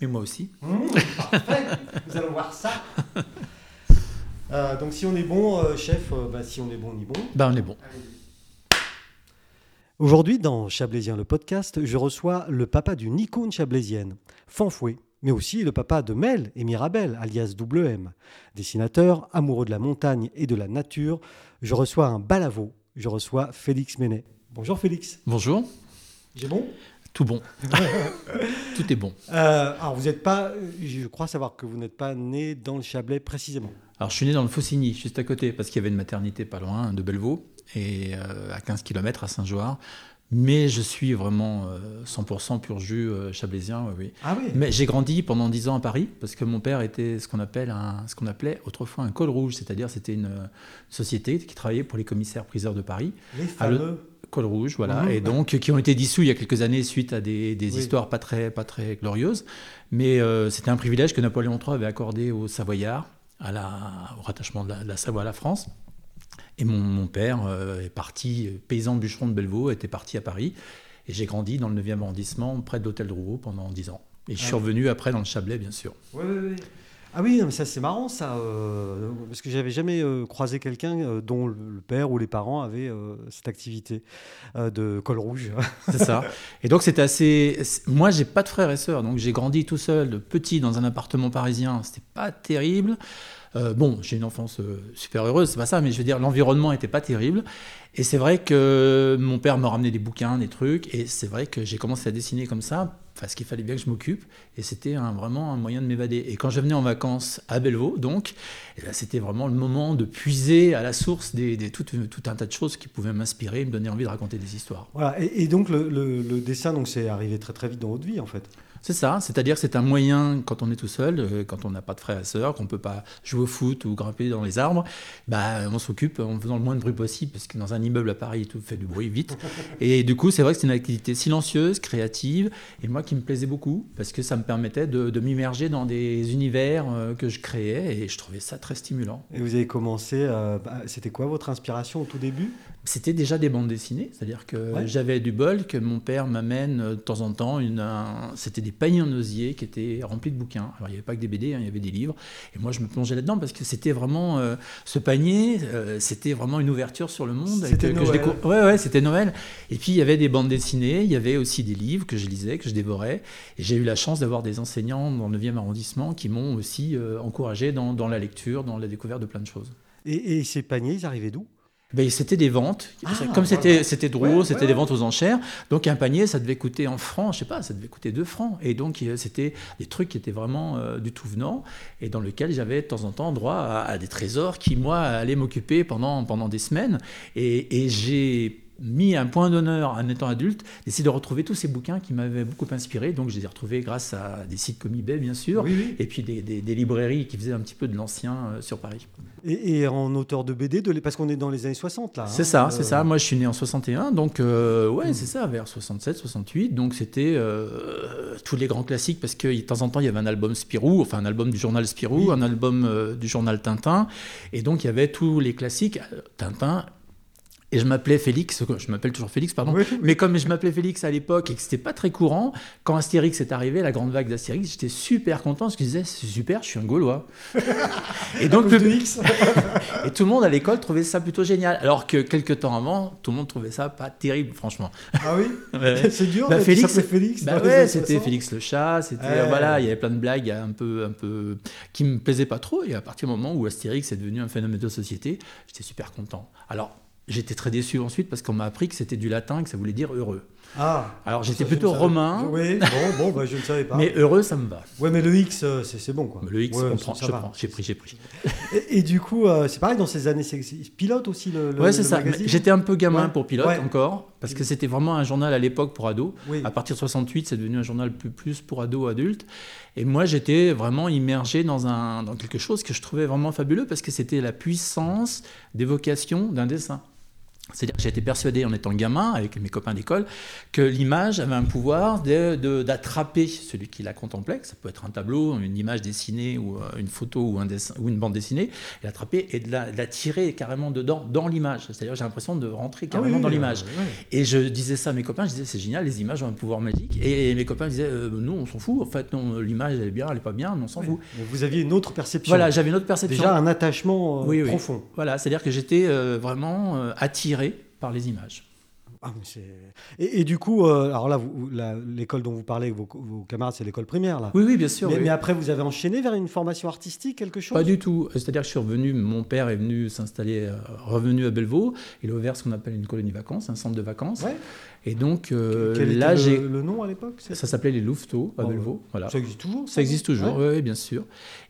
Mais moi aussi. Mmh, parfait, nous allons voir ça. Euh, donc si on est bon, euh, chef, euh, bah, si on est bon, on est bon. Bah, on est bon. Aujourd'hui, dans Chablaisien le podcast, je reçois le papa d'une icône chablaisienne, Fanfoué, mais aussi le papa de Mel et Mirabel, alias WM. Dessinateur, amoureux de la montagne et de la nature, je reçois un balavo, je reçois Félix Ménet. Bonjour Félix. Bonjour. J'ai bon? Tout bon. Tout est bon. Euh, alors vous n'êtes pas, je crois savoir que vous n'êtes pas né dans le Chablais précisément. Alors, je suis né dans le Faucigny, juste à côté, parce qu'il y avait une maternité pas loin de Bellevaux, et euh, à 15 km à Saint-Joire. Mais je suis vraiment euh, 100% pur jus euh, chablaisien, oui, oui. Ah oui Mais j'ai grandi pendant 10 ans à Paris, parce que mon père était ce qu'on appelle un, ce qu'on appelait autrefois un col rouge, c'est-à-dire c'était une euh, société qui travaillait pour les commissaires priseurs de Paris. Les le- fameux. Col rouge, voilà, Mhm. et donc qui ont été dissous il y a quelques années suite à des, des Oui. histoires pas très, pas très glorieuses. Mais euh, c'était un privilège que Napoléon III avait accordé aux Savoyards, à la, au rattachement de la, de la Savoie à la France. Et mon, mon père euh, est parti, paysan bûcheron de Bellevaux, était parti à Paris. Et j'ai grandi dans le 9e arrondissement, près de l'hôtel de Rouault, pendant 10 ans. Et je suis Ah. revenu après dans le Chablais, bien sûr. Oui, oui, oui. Ah oui, mais ça c'est marrant ça, euh, parce que j'avais jamais euh, croisé quelqu'un euh, dont le, père ou les parents avaient euh, cette activité euh, de col rouge. C'est ça. Et donc c'était assez. Moi, j'ai pas de frères et sœurs, donc j'ai grandi tout seul, de petit, dans un appartement parisien. C'était pas terrible. Euh, bon, j'ai une enfance euh, super heureuse, c'est pas ça, mais je veux dire, l'environnement était pas terrible. Et c'est vrai que mon père me ramenait des bouquins, des trucs, et c'est vrai que j'ai commencé à dessiner comme ça, parce qu'il fallait bien que je m'occupe, et c'était vraiment un moyen de m'évader. Et quand je venais en vacances à Bellevaux, donc, c'était vraiment le moment de puiser à la source des, tout, un tas de choses qui pouvaient m'inspirer, me donner envie de raconter des histoires. Voilà. Et, donc le, le- dessin, c'est arrivé très très vite dans votre vie en fait. C'est ça, c'est-à-dire que c'est un moyen quand on est tout seul, euh, quand on n'a pas de frères et sœurs, qu'on ne peut pas jouer au foot ou grimper dans les arbres, bah, on s'occupe en faisant le moins de bruit possible, parce que dans un immeuble à Paris, tout fait du bruit vite. Et du coup, c'est vrai que c'est une activité silencieuse, créative, et moi qui me plaisait beaucoup, parce que ça me permettait de, de m'immerger dans des univers euh, que je créais, et je trouvais ça très stimulant. Et vous avez commencé, euh, bah, c'était quoi votre inspiration au tout début? C'était déjà des bandes dessinées, c'est-à-dire que Ouais. j'avais du bol que mon père m'amène euh, de temps en temps. Une, un- c'était des paniers en osier qui étaient remplis de bouquins. Alors il n'y avait pas que des BD, hein, il y avait des livres. Et moi je me plongeais là-dedans parce que c'était vraiment euh, ce panier, euh, c'était vraiment une ouverture sur le monde. C'était que- que je Noël. décou- Ouais, ouais, c'était Noël. Et puis il y avait des bandes dessinées, il y avait aussi des livres que je lisais, que je dévorais. Et j'ai eu la chance d'avoir des enseignants dans le 9e arrondissement qui m'ont aussi euh, encouragé dans, dans la lecture, dans la découverte de plein de choses. et, et ces paniers, ils arrivaient d'où? Ben, c'était des ventes. Ah, Comme c'était voilà. drôle, Ouais, c'était ouais, des ventes aux enchères. Donc un panier, ça devait coûter en francs, je sais pas, ça devait coûter 2 francs. Et donc euh, c'était des trucs qui étaient vraiment euh, du tout venant et dans lequel j'avais de temps en temps droit à, à des trésors qui, moi, allaient m'occuper pendant, pendant des semaines. Et, et j'ai mis un point d'honneur en étant adulte d'essayer de retrouver tous ces bouquins qui m'avaient beaucoup inspiré. Donc je les ai retrouvés grâce à des sites comme eBay, bien sûr. Oui, oui. Et puis des, des- des librairies qui faisaient un petit peu de l'ancien euh, sur Paris. Et, et en auteur de BD, de, parce qu'on est dans les années 60 là. C'est hein, ça, euh, c'est ça. Moi, je suis né en 61, donc euh, ouais, c'est ça, vers 67, 68. Donc c'était euh, tous les grands classiques parce que de temps en temps, il y avait un album Spirou, enfin un album du journal Spirou, Oui. un album euh, du journal Tintin, et donc il y avait tous les classiques euh, Tintin. Et je m'appelais Félix, je m'appelle toujours Félix, pardon. Oui, oui. Mais comme je m'appelais Félix à l'époque et que c'était pas très courant, quand Astérix est arrivé, la grande vague d'Astérix, j'étais super content parce que je disais c'est super, je suis un Gaulois. et donc X. et tout le monde à l'école trouvait ça plutôt génial. Alors que quelques temps avant, tout le monde trouvait ça pas terrible, franchement. ah oui Ouais. C'est dur, Bah, Félix, Félix. Bah ouais, c'était 60. Félix le chat, c'était Ouais. voilà, il y avait plein de blagues un peu un peu qui me plaisaient pas trop et à partir du moment où Astérix est devenu un phénomène de société, j'étais super content. Alors J'étais très déçu ensuite parce qu'on m'a appris que c'était du latin, que ça voulait dire heureux. Ah Alors j'étais plutôt romain, Oui, bon, bon bah, je ne savais pas. mais heureux ça me va. Ouais, mais le X, euh, c'est bon quoi. Le X, Ouais, on prend, ça je va. prends, j'ai pris, j'ai pris. Et, et du coup, euh, c'est pareil dans ces années, c'est- pilote aussi le, le Ouais, c'est ça. J'étais un peu gamin Ouais. pour pilote Ouais. encore, parce que c'était vraiment un journal à l'époque pour ados. Oui. À partir de 68, c'est devenu un journal plus, plus pour ados, adultes. Et moi, j'étais vraiment immergé dans, un, dans quelque chose que je trouvais vraiment fabuleux, parce que c'était la puissance d'évocation d'un dessin. C'est-à-dire que j'ai été persuadé en étant gamin, avec mes copains d'école, que l'image avait un pouvoir d'attraper celui qui la contemplait, ça peut être un tableau, une image dessinée ou euh, une photo ou, un dessin, ou une bande dessinée, et l'attraper et de la, de la, tirer carrément dedans, dans l'image. C'est-à-dire j'ai l'impression de rentrer ah carrément dans l'image. Et je disais ça à mes copains, je disais c'est génial, les images ont un pouvoir magique. Et mes copains disaient euh, non, on s'en fout, en fait, non, l'image elle est bien, elle n'est pas bien, on s'en fout. vous aviez une autre perception. Voilà, j'avais une autre perception. Déjà un attachement euh, profond. Voilà, c'est-à-dire que j'étais vraiment attiré par les images. Ah, et, et, du coup, euh, alors là, l'école dont vous parlez, vos, vos camarades, c'est l'école primaire, là. Oui, oui, bien sûr. Mais, après, vous avez enchaîné vers une formation artistique, quelque chose? Pas du tout. C'est-à-dire que je suis revenu, mon père est venu s'installer, euh, revenu à Bellevaux. Il a ouvert ce qu'on appelle une colonie vacances, un centre de vacances. Ouais. Et donc euh, Quel là, j'ai le, le, nom à l'époque? Ça s'appelleait les Louveteaux à Bellevaux. Voilà. Ça existe toujours Ça, existe toujours, oui, bien sûr.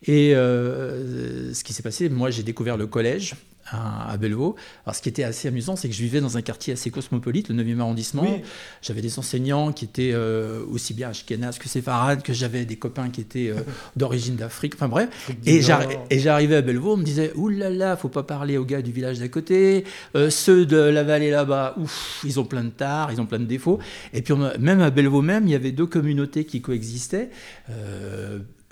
Et ce qui s'est passé, moi, j'ai découvert le collège à, Bellevaux. Alors, ce qui était assez amusant, c'est que je vivais dans un quartier assez cosmopolite, le 9e arrondissement. J'avais des enseignants qui étaient euh, aussi bien ashkénazes que séfarades, que j'avais des copains qui étaient euh, d'origine d'Afrique, enfin bref. Et j'arrivais à Bellevaux, on me disait Ouh là là, faut pas parler aux gars du village d'à côté. Euh, ceux de la vallée là-bas, ouf, ils ont plein de tares, ils ont plein de défauts. Et puis, même à Bellevaux, même, il y avait deux communautés qui coexistaient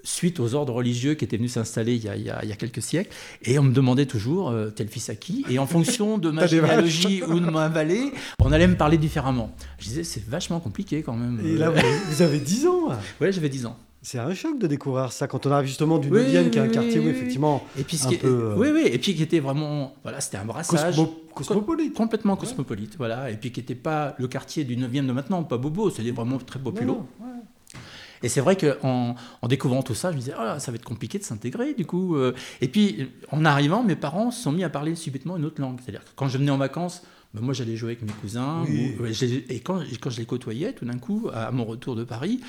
suite aux ordres religieux qui étaient venus s'installer il, il, y a quelques siècles. Et on me demandait toujours euh, tel fils à qui? Et en fonction de ma généalogie ou de ma vallée, on allait me parler différemment. Je disais, c'est vachement compliqué quand même. Et là, vous avez 10 ans Oui, j'avais 10 ans. C'est un choc de découvrir ça quand on arrive justement du 9e, qui est un quartier où effectivement. Et puis, un peu, euh, oui, oui, et puis qui était vraiment. Voilà, c'était un brassage. cosmopolite. Complètement cosmopolite, voilà. Et puis qui n'était pas le quartier du 9e de maintenant, pas bobo, c'était vraiment très populaire. Et c'est vrai qu'en en découvrant tout ça, je me disais, oh ça va être compliqué de s'intégrer, du coup. Euh. Et puis, en arrivant, mes parents se sont mis à parler subitement une autre langue. C'est-à-dire que quand je venais en vacances, ben moi, j'allais jouer avec mes cousins. et quand, quand je les côtoyais, tout d'un coup, à mon retour de Paris,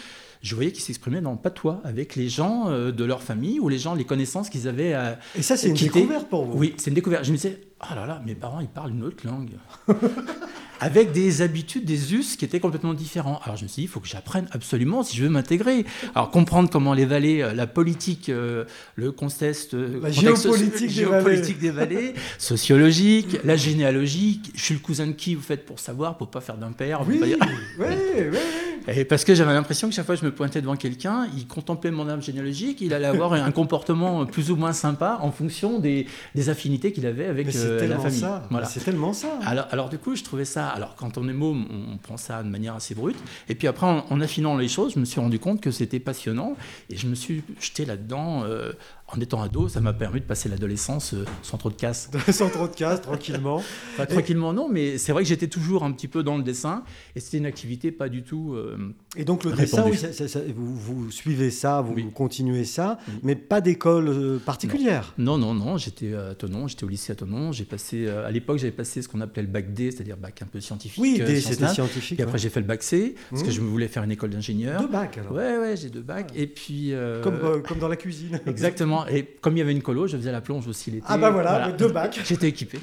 je voyais qu'ils s'exprimaient dans le patois avec les gens euh, de leur famille ou les gens, les connaissances qu'ils avaient. À, et ça, c'est une découverte pour vous? Oui, c'est une découverte. Je me disais, oh là là, mes parents, ils parlent une autre langue. avec des habitudes, des us qui étaient complètement différents. Alors je me suis dit, il faut que j'apprenne absolument si je veux m'intégrer. Alors comprendre comment les vallées, euh, la politique, euh, le contexte, euh, la géopolitique, géopolitique des, vallées. sociologique, la généalogie. Je suis le cousin de qui, vous faites pour savoir, pour pas faire d'impair. Oui, oui, oui. Et parce que j'avais l'impression que chaque fois que je me pointais devant quelqu'un, il contemplait mon âme généalogique, il allait avoir un comportement plus ou moins sympa en fonction des, des affinités qu'il avait avec la famille. Voilà. C'est tellement ça. Alors, alors du coup, je trouvais ça alors quand on est môme, on prend ça de manière assez brute. Et puis après, en, affinant les choses, je me suis rendu compte que c'était passionnant et je me suis jeté là-dedans euh, en étant ado, ça m'a permis de passer l'adolescence euh, sans trop de casse. sans trop de casse, tranquillement. tranquillement, non, mais c'est vrai que j'étais toujours un petit peu dans le dessin et c'était une activité pas du tout. Euh, et donc le dessin, vous, suivez ça, vous, continuez ça, mais pas d'école euh, particulière. Non, non, non, j'étais à Tonon, j'étais au lycée à Tonon. J'ai passé, à l'époque, j'avais passé ce qu'on appelait le bac D, c'est-à-dire bac un peu scientifique. Oui, D, c'était scientifique. Et après, j'ai fait le bac C parce que mmh. je voulais faire une école d'ingénieur. Deux bacs alors. Ouais, ouais, j'ai deux bacs. Et puis. Comme, comme dans la cuisine. Exactement. Et comme il y avait une colo, je faisais la plonge aussi l'été. Ah bah voilà, deux bacs. J'étais équipé.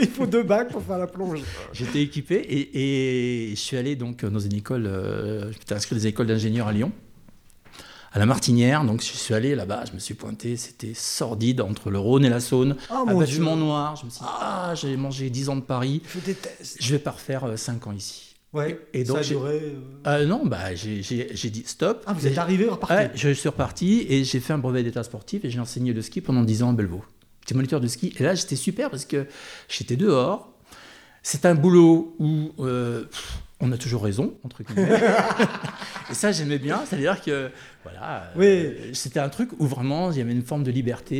il faut deux bacs pour faire la plonge. J'étais équipé et, je suis allé donc dans une école, euh, je m'étais inscrit dans des écoles d'ingénieurs à Lyon à la Martinière. Donc, je suis allé là-bas, je me suis pointé, c'était sordide entre le Rhône et la Saône. Oh, bâtiment noir. Je me suis dit, ah, j'ai mangé 10 ans de Paris. Je déteste. Je vais pas refaire 5 euh, ans ici. Ouais, et donc, ça a duré. Euh, euh, non, bah, j'ai dit stop. Ah, vous êtes arrivé reparti Je suis reparti et j'ai fait un brevet d'état sportif et j'ai enseigné le ski pendant 10 ans à Bellevaux. J'étais moniteur de ski et là j'étais super parce que j'étais dehors. C'est un boulot où euh, on a toujours raison, entre guillemets. et ça, j'aimais bien. C'est-à-dire que, voilà, oui. Euh, c'était un truc où vraiment il y avait une forme de liberté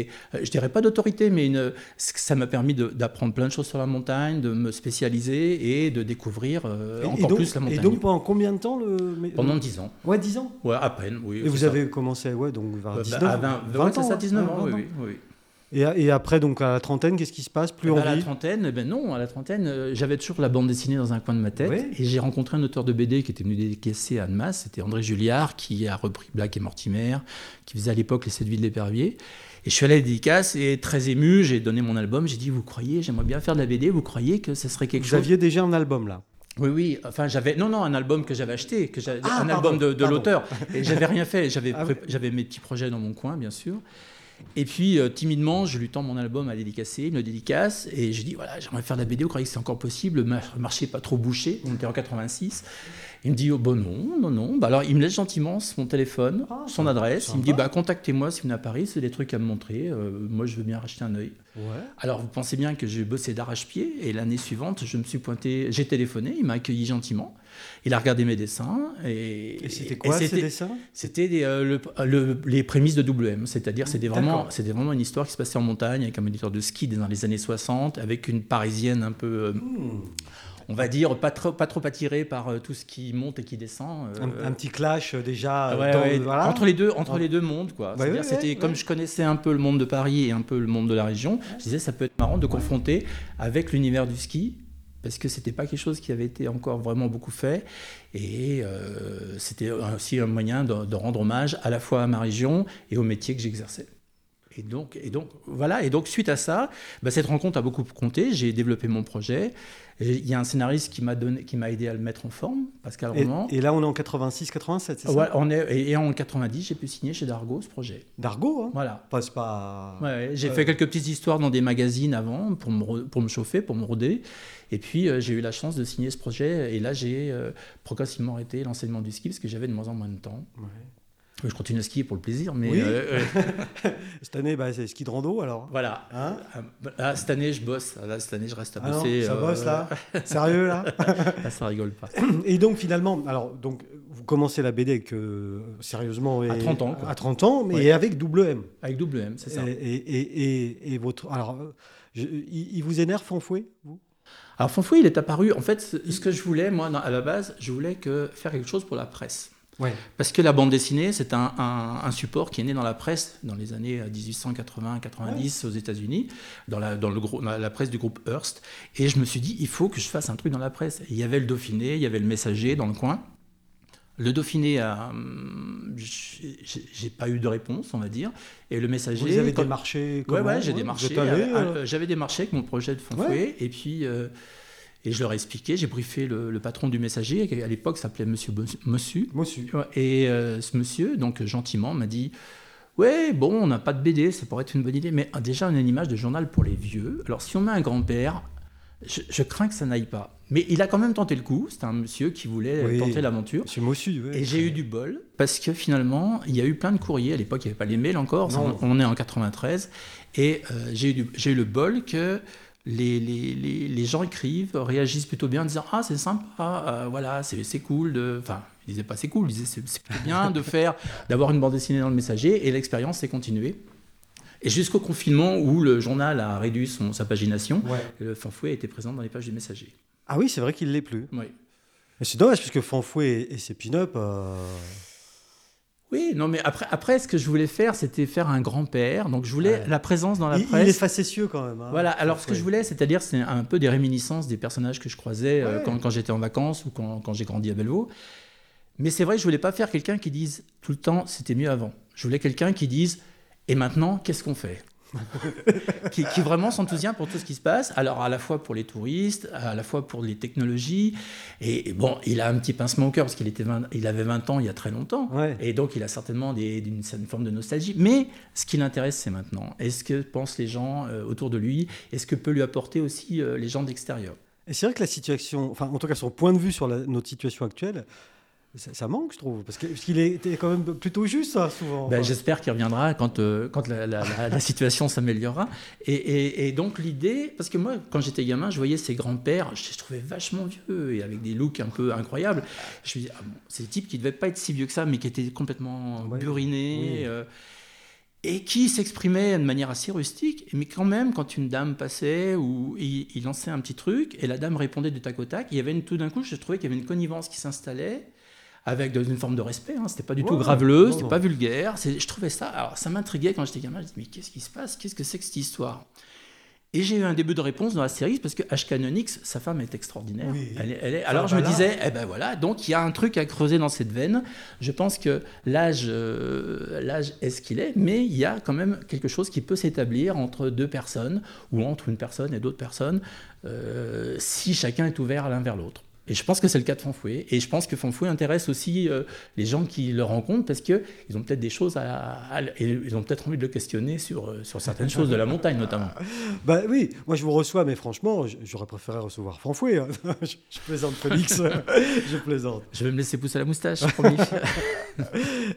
et euh, je dirais pas d'autorité, mais une, ça m'a permis d'apprendre plein de choses sur la montagne, de me spécialiser et de découvrir euh, encore plus la montagne. Et donc pendant combien de temps le... Pendant 10 ans. Ouais, 10 ans Ouais, à peine, oui. Et vous avez commencé, ouais, donc vers 19 bah, 20, 20, ans, ça, 19 ans, oui, oui, oui. Et, après, donc à la trentaine, qu'est-ce qui se passe? Plus eh ben, envie À la trentaine, eh ben non, à la trentaine, euh, j'avais toujours la bande dessinée dans un coin de ma tête. Et j'ai rencontré un auteur de BD qui était venu décaisser à Annemasse, c'était André Julliard, qui a repris Black et Mortimer, qui faisait à l'époque Les Sept Villes de l'Épervier. Et je suis allé à la dédicace et très ému, j'ai donné mon album, j'ai dit, vous croyez, j'aimerais bien faire de la BD, vous croyez que ce serait quelque chose Vous aviez déjà un album là? Oui, oui. Enfin, j'avais non, non, un album que j'avais acheté, que ah, un album de, l'auteur. Et j'avais rien fait. J'avais, ah j'avais mes petits projets dans mon coin, bien sûr. Et puis, euh, timidement, je lui tends mon album à dédicacer, il me le dédicace, et je dis, voilà, j'aimerais faire de la BD, vous croyez que c'est encore possible, le marché n'est pas trop bouché, on était en 86. Il me dit, oh, bon non, non, non. Bah, alors, il me laisse gentiment son téléphone, ah, son adresse, il me dit, bah, contactez-moi si vous venez à Paris, c'est des trucs à me montrer, euh, moi je veux bien racheter un œil. Alors, vous pensez bien que j'ai bossé d'arrache-pied, et l'année suivante, je me suis pointé, j'ai téléphoné, il m'a accueilli gentiment. Il a regardé mes dessins. Et, c'était quoi ces dessins? C'était euh, le, les prémices de WM. C'est-à-dire, c'était vraiment, c'était vraiment une histoire qui se passait en montagne avec un moniteur de ski dans les années 60, avec une parisienne un peu. Euh, hmm. On va dire pas trop, pas trop attirée par euh, tout ce qui monte et qui descend. Un, petit clash déjà entre les deux, entre les deux mondes quoi. c'était comme je connaissais un peu le monde de Paris et un peu le monde de la région. Je disais ça peut être marrant de confronter avec l'univers du ski parce que c'était pas quelque chose qui avait été encore vraiment beaucoup fait. Et euh, c'était aussi un moyen de, rendre hommage à la fois à ma région et au métier que j'exerçais. Et donc, et donc, voilà. Et donc, suite à ça, bah, cette rencontre a beaucoup compté. J'ai développé mon projet. Il y a un scénariste qui m'a donné, qui m'a aidé à le mettre en forme, Pascal Roman. Et, là, on est en 86, 87, c'est ça? On est, et, en 90, j'ai pu signer chez Dargo ce projet. Dargo, hein? Voilà. Passe pas. Ouais, j'ai fait quelques petites histoires dans des magazines avant pour me, pour me chauffer, pour me roder. Et puis, euh, j'ai eu la chance de signer ce projet. Et là, j'ai euh, progressivement arrêté l'enseignement du ski parce que j'avais de moins en moins de temps. Ouais. Je continue à skier pour le plaisir, mais... Euh, cette année, bah, c'est ski de rando, alors Voilà. Hein ah, cette année, je bosse. Là, cette année, je reste à ah bosser. ça bosse, là Sérieux, là Là, ça rigole pas. Et donc, finalement, alors, donc, vous commencez la BD que, euh, sérieusement... à 30 ans. À 30 ans, mais avec double M. Avec double M, c'est ça. Et, et, et, votre... Alors, il, vous énerve, Fanfouet, vous? Alors Fanfouet, il est apparu, en fait, ce que je voulais, moi, à la base, je voulais que faire quelque chose pour la presse. Parce que la bande dessinée, c'est un, support qui est né dans la presse dans les années 1880-90 aux États-Unis, dans, la, dans, le la presse du groupe Hearst. Et je me suis dit, il faut que je fasse un truc dans la presse. il y avait le Dauphiné, il y avait le Messager dans le coin. Le Dauphiné, hum, j'ai pas eu de réponse, on va dire. Et le Messager. Vous avez démarché Ouais, ouais, j'ai démarché. Euh, j'avais démarché avec mon projet de Fonfouet. Et puis. Euh, et je leur ai expliqué, j'ai briefé le, patron du messager, qui à l'époque s'appelait Monsieur Mossu. Mossu. Et euh, ce monsieur, donc gentiment, m'a dit Ouais, bon, on n'a pas de BD, ça pourrait être une bonne idée, mais ah, déjà, on a une image de journal pour les vieux. Alors, si on met un grand-père, je, crains que ça n'aille pas. Mais il a quand même tenté le coup. C'était un monsieur qui voulait tenter l'aventure. Monsieur Mossu, oui. Et j'ai eu du bol parce que finalement, il y a eu plein de courriers. À l'époque, il n'y avait pas les mails encore. on, est en 93. Et euh, j'ai eu, eu, le bol que les, les, les, gens écrivent, réagissent plutôt bien en disant Ah, c'est sympa, euh, voilà, c'est cool. De... Enfin, ils disaient pas c'est cool, ils disaient c'est bien de faire, d'avoir une bande dessinée dans le messager, et l'expérience s'est continuée. Et jusqu'au confinement où le journal a réduit son, sa pagination, le Fanfouet a été présent dans les pages du messager. Ah oui, c'est vrai qu'il l'est plus. Oui. C'est dommage, puisque Fanfouet et, ses pin-up. Euh, oui, non, mais après, après, ce que je voulais faire, c'était faire un grand-père. Donc, je voulais la présence dans la presse. Il est facétieux quand même. Hein. Voilà, alors ce que je voulais, c'est-à-dire, c'est un peu des réminiscences des personnages que je croisais euh, quand, j'étais en vacances ou quand, quand j'ai grandi à Bellevaux. Mais c'est vrai, je voulais pas faire quelqu'un qui dise tout le temps, c'était mieux avant. Je voulais quelqu'un qui dise, et maintenant, qu'est-ce qu'on fait? Qui, vraiment s'enthousiasme pour tout ce qui se passe. Alors, à la fois pour les touristes, à la fois pour les technologies. Et, bon, il a un petit pincement au cœur parce qu'il était il avait 20 ans il y a très longtemps. Et donc, il a certainement des, une, forme de nostalgie. Mais ce qui l'intéresse, c'est maintenant. Est-ce que pensent les gens euh, autour de lui? Est-ce que peut lui apporter aussi euh, les gens d'extérieur? Et c'est vrai que la situation, enfin en tout cas son point de vue sur notre situation actuelle, ça, manque, je trouve, parce qu'il était quand même plutôt juste, ça, souvent. Ben, J'espère qu'il reviendra quand, euh, quand la, situation s'améliorera. Et, donc, l'idée, parce que moi, quand j'étais gamin, je voyais ces grands-pères, je les trouvais vachement vieux et avec des looks un peu incroyables. Je me disais, ah bon, c'est des types qui ne devaient pas être si vieux que ça, mais qui étaient complètement burinés. Euh, et qui s'exprimaient de manière assez rustique, mais quand même, quand une dame passait ou il, lançait un petit truc et la dame répondait du tac au tac, il y avait une, tout d'un coup, je trouvais qu'il y avait une connivence qui s'installait avec une forme de respect. Hein. C'était pas du tout graveleux, c'était pas vulgaire. Je trouvais ça. Alors, ça m'intriguait quand j'étais gamin. Je me disais, mais qu'est-ce qui se passe? Qu'est-ce que c'est que cette histoire? Et j'ai eu un début de réponse dans la série parce que H. Canonix, sa femme est extraordinaire. Elle est, Alors je me disais, eh ben voilà, donc il y a un truc à creuser dans cette veine. Je pense que l'âge, euh, l'âge est ce qu'il est, mais il y a quand même quelque chose qui peut s'établir entre deux personnes ou entre une personne et d'autres personnes euh, si chacun est ouvert l'un vers l'autre. Et je pense que c'est le cas de Fanfoué. Et je pense que Fanfoué intéresse aussi euh, les gens qui le rencontrent parce qu'ils ont peut-être des choses à, ils ont peut-être envie de le questionner sur, euh, sur certaines choses de la montagne notamment. Bah oui, moi je vous reçois, mais franchement, j'aurais préféré recevoir Fanfoué. Hein. je, plaisante, Félix. je plaisante. Je vais me laisser pousser la moustache, promis.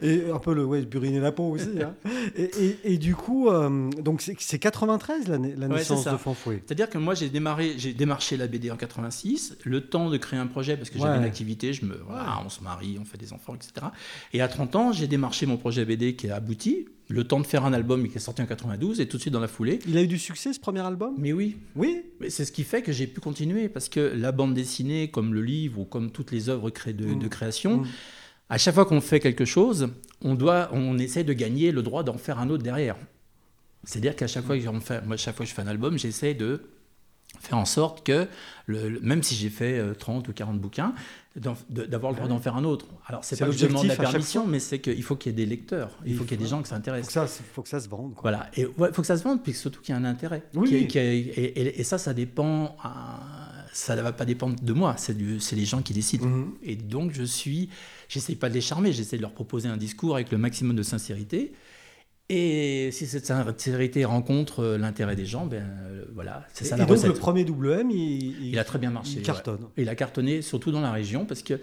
et un peu le ouais, buriner la peau aussi. Hein. Et, et, du coup, euh, donc c'est 93 la, la naissance de Fanfoué. C'est-à-dire que moi j'ai démarré, j'ai démarché la BD en 86, le temps de créer un projet parce que j'avais une activité, je me, on se marie, on fait des enfants, etc. Et à 30 ans, j'ai démarché mon projet BD qui est abouti, le temps de faire un album qui est sorti en 92 et tout de suite dans la foulée. Il a eu du succès ce premier album? Mais oui. Oui? Mais c'est ce qui fait que j'ai pu continuer parce que la bande dessinée, comme le livre ou comme toutes les œuvres de, de création, mm. à chaque fois qu'on fait quelque chose, on doit, on essaie de gagner le droit d'en faire un autre derrière. C'est-à-dire qu'à chaque fois que moi, chaque fois que je fais un album, j'essaie de faire en sorte que, le, même si j'ai fait 30 euh, ou 40 bouquins, d'avoir le droit d'en faire un autre. Alors, c'est pas que je demande la permission, mais c'est qu'il faut qu'il y ait des lecteurs, il, faut, qu'il y ait des gens qui s'intéressent. Il faut, que ça se vende. Voilà, et il faut que ça se vende, puis surtout qu'il y ait un intérêt. Oui. et, ça, ça dépend. ça ne va pas dépendre de moi, c'est les gens qui décident. Mhm. Et donc, je suis. J'essaie pas de les charmer, j'essaie de leur proposer un discours avec le maximum de sincérité. Et si cette sincérité rencontre euh, l'intérêt des gens, ben euh, voilà, c'est ça et donc le premier WM, il, il, a très bien marché. Il cartonne. Il a cartonné, surtout dans la région, parce que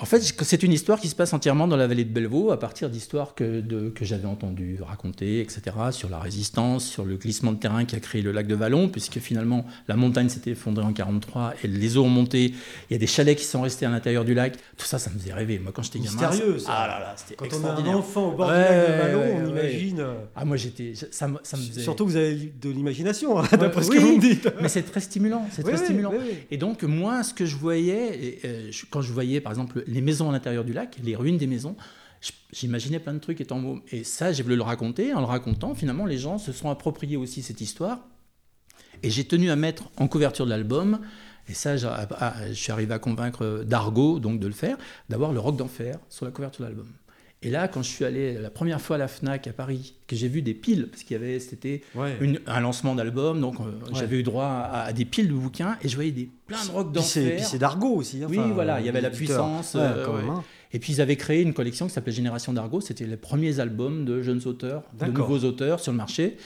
en fait, c'est une histoire qui se passe entièrement dans la vallée de Bellevaux, à partir d'histoires que, que j'avais entendues raconter, etc., sur la résistance, sur le glissement de terrain qui a créé le lac de Vallon, puisque finalement, la montagne s'était effondrée en 43 et les eaux ont monté. Il y a des chalets qui sont restés à l'intérieur du lac. Tout ça, ça me faisait rêver. Moi, quand j'étais gamin. Mystérieux, ça. Ah là là, c'était Quand on a un enfant au bord du lac de Vallon, on imagine. Euh, ah, moi, j'étais. Ça, ça, me faisait. Surtout que vous avez de l'imagination, hein, d'après ce que vous me dites. Mais c'est très stimulant. C'est très stimulant. Et donc, moi, ce que je voyais, euh, quand je voyais, par exemple, les maisons à l'intérieur du lac, les ruines des maisons. J'imaginais plein de trucs étant mots. Et ça, j'ai voulu le raconter. En le racontant, finalement, les gens se sont appropriés aussi cette histoire. Et j'ai tenu à mettre en couverture de l'album, et ça, ah, je suis arrivé à convaincre Dargo donc de le faire, d'avoir le rock d'enfer sur la couverture de l'album. Et là, quand je suis allé la première fois à la Fnac à Paris, que j'ai vu des piles, parce qu'il y avait, c'était un lancement d'album, donc euh, j'avais eu droit à, des piles de bouquins, et je voyais des plein de rock d'enfer. Et puis c'est d'Argo aussi. oui, voilà, il y avait la puissance. Euh, hein. Et puis ils avaient créé une collection qui s'appelait Génération d'Argo. C'était les premiers albums de jeunes auteurs, de nouveaux auteurs sur le marché.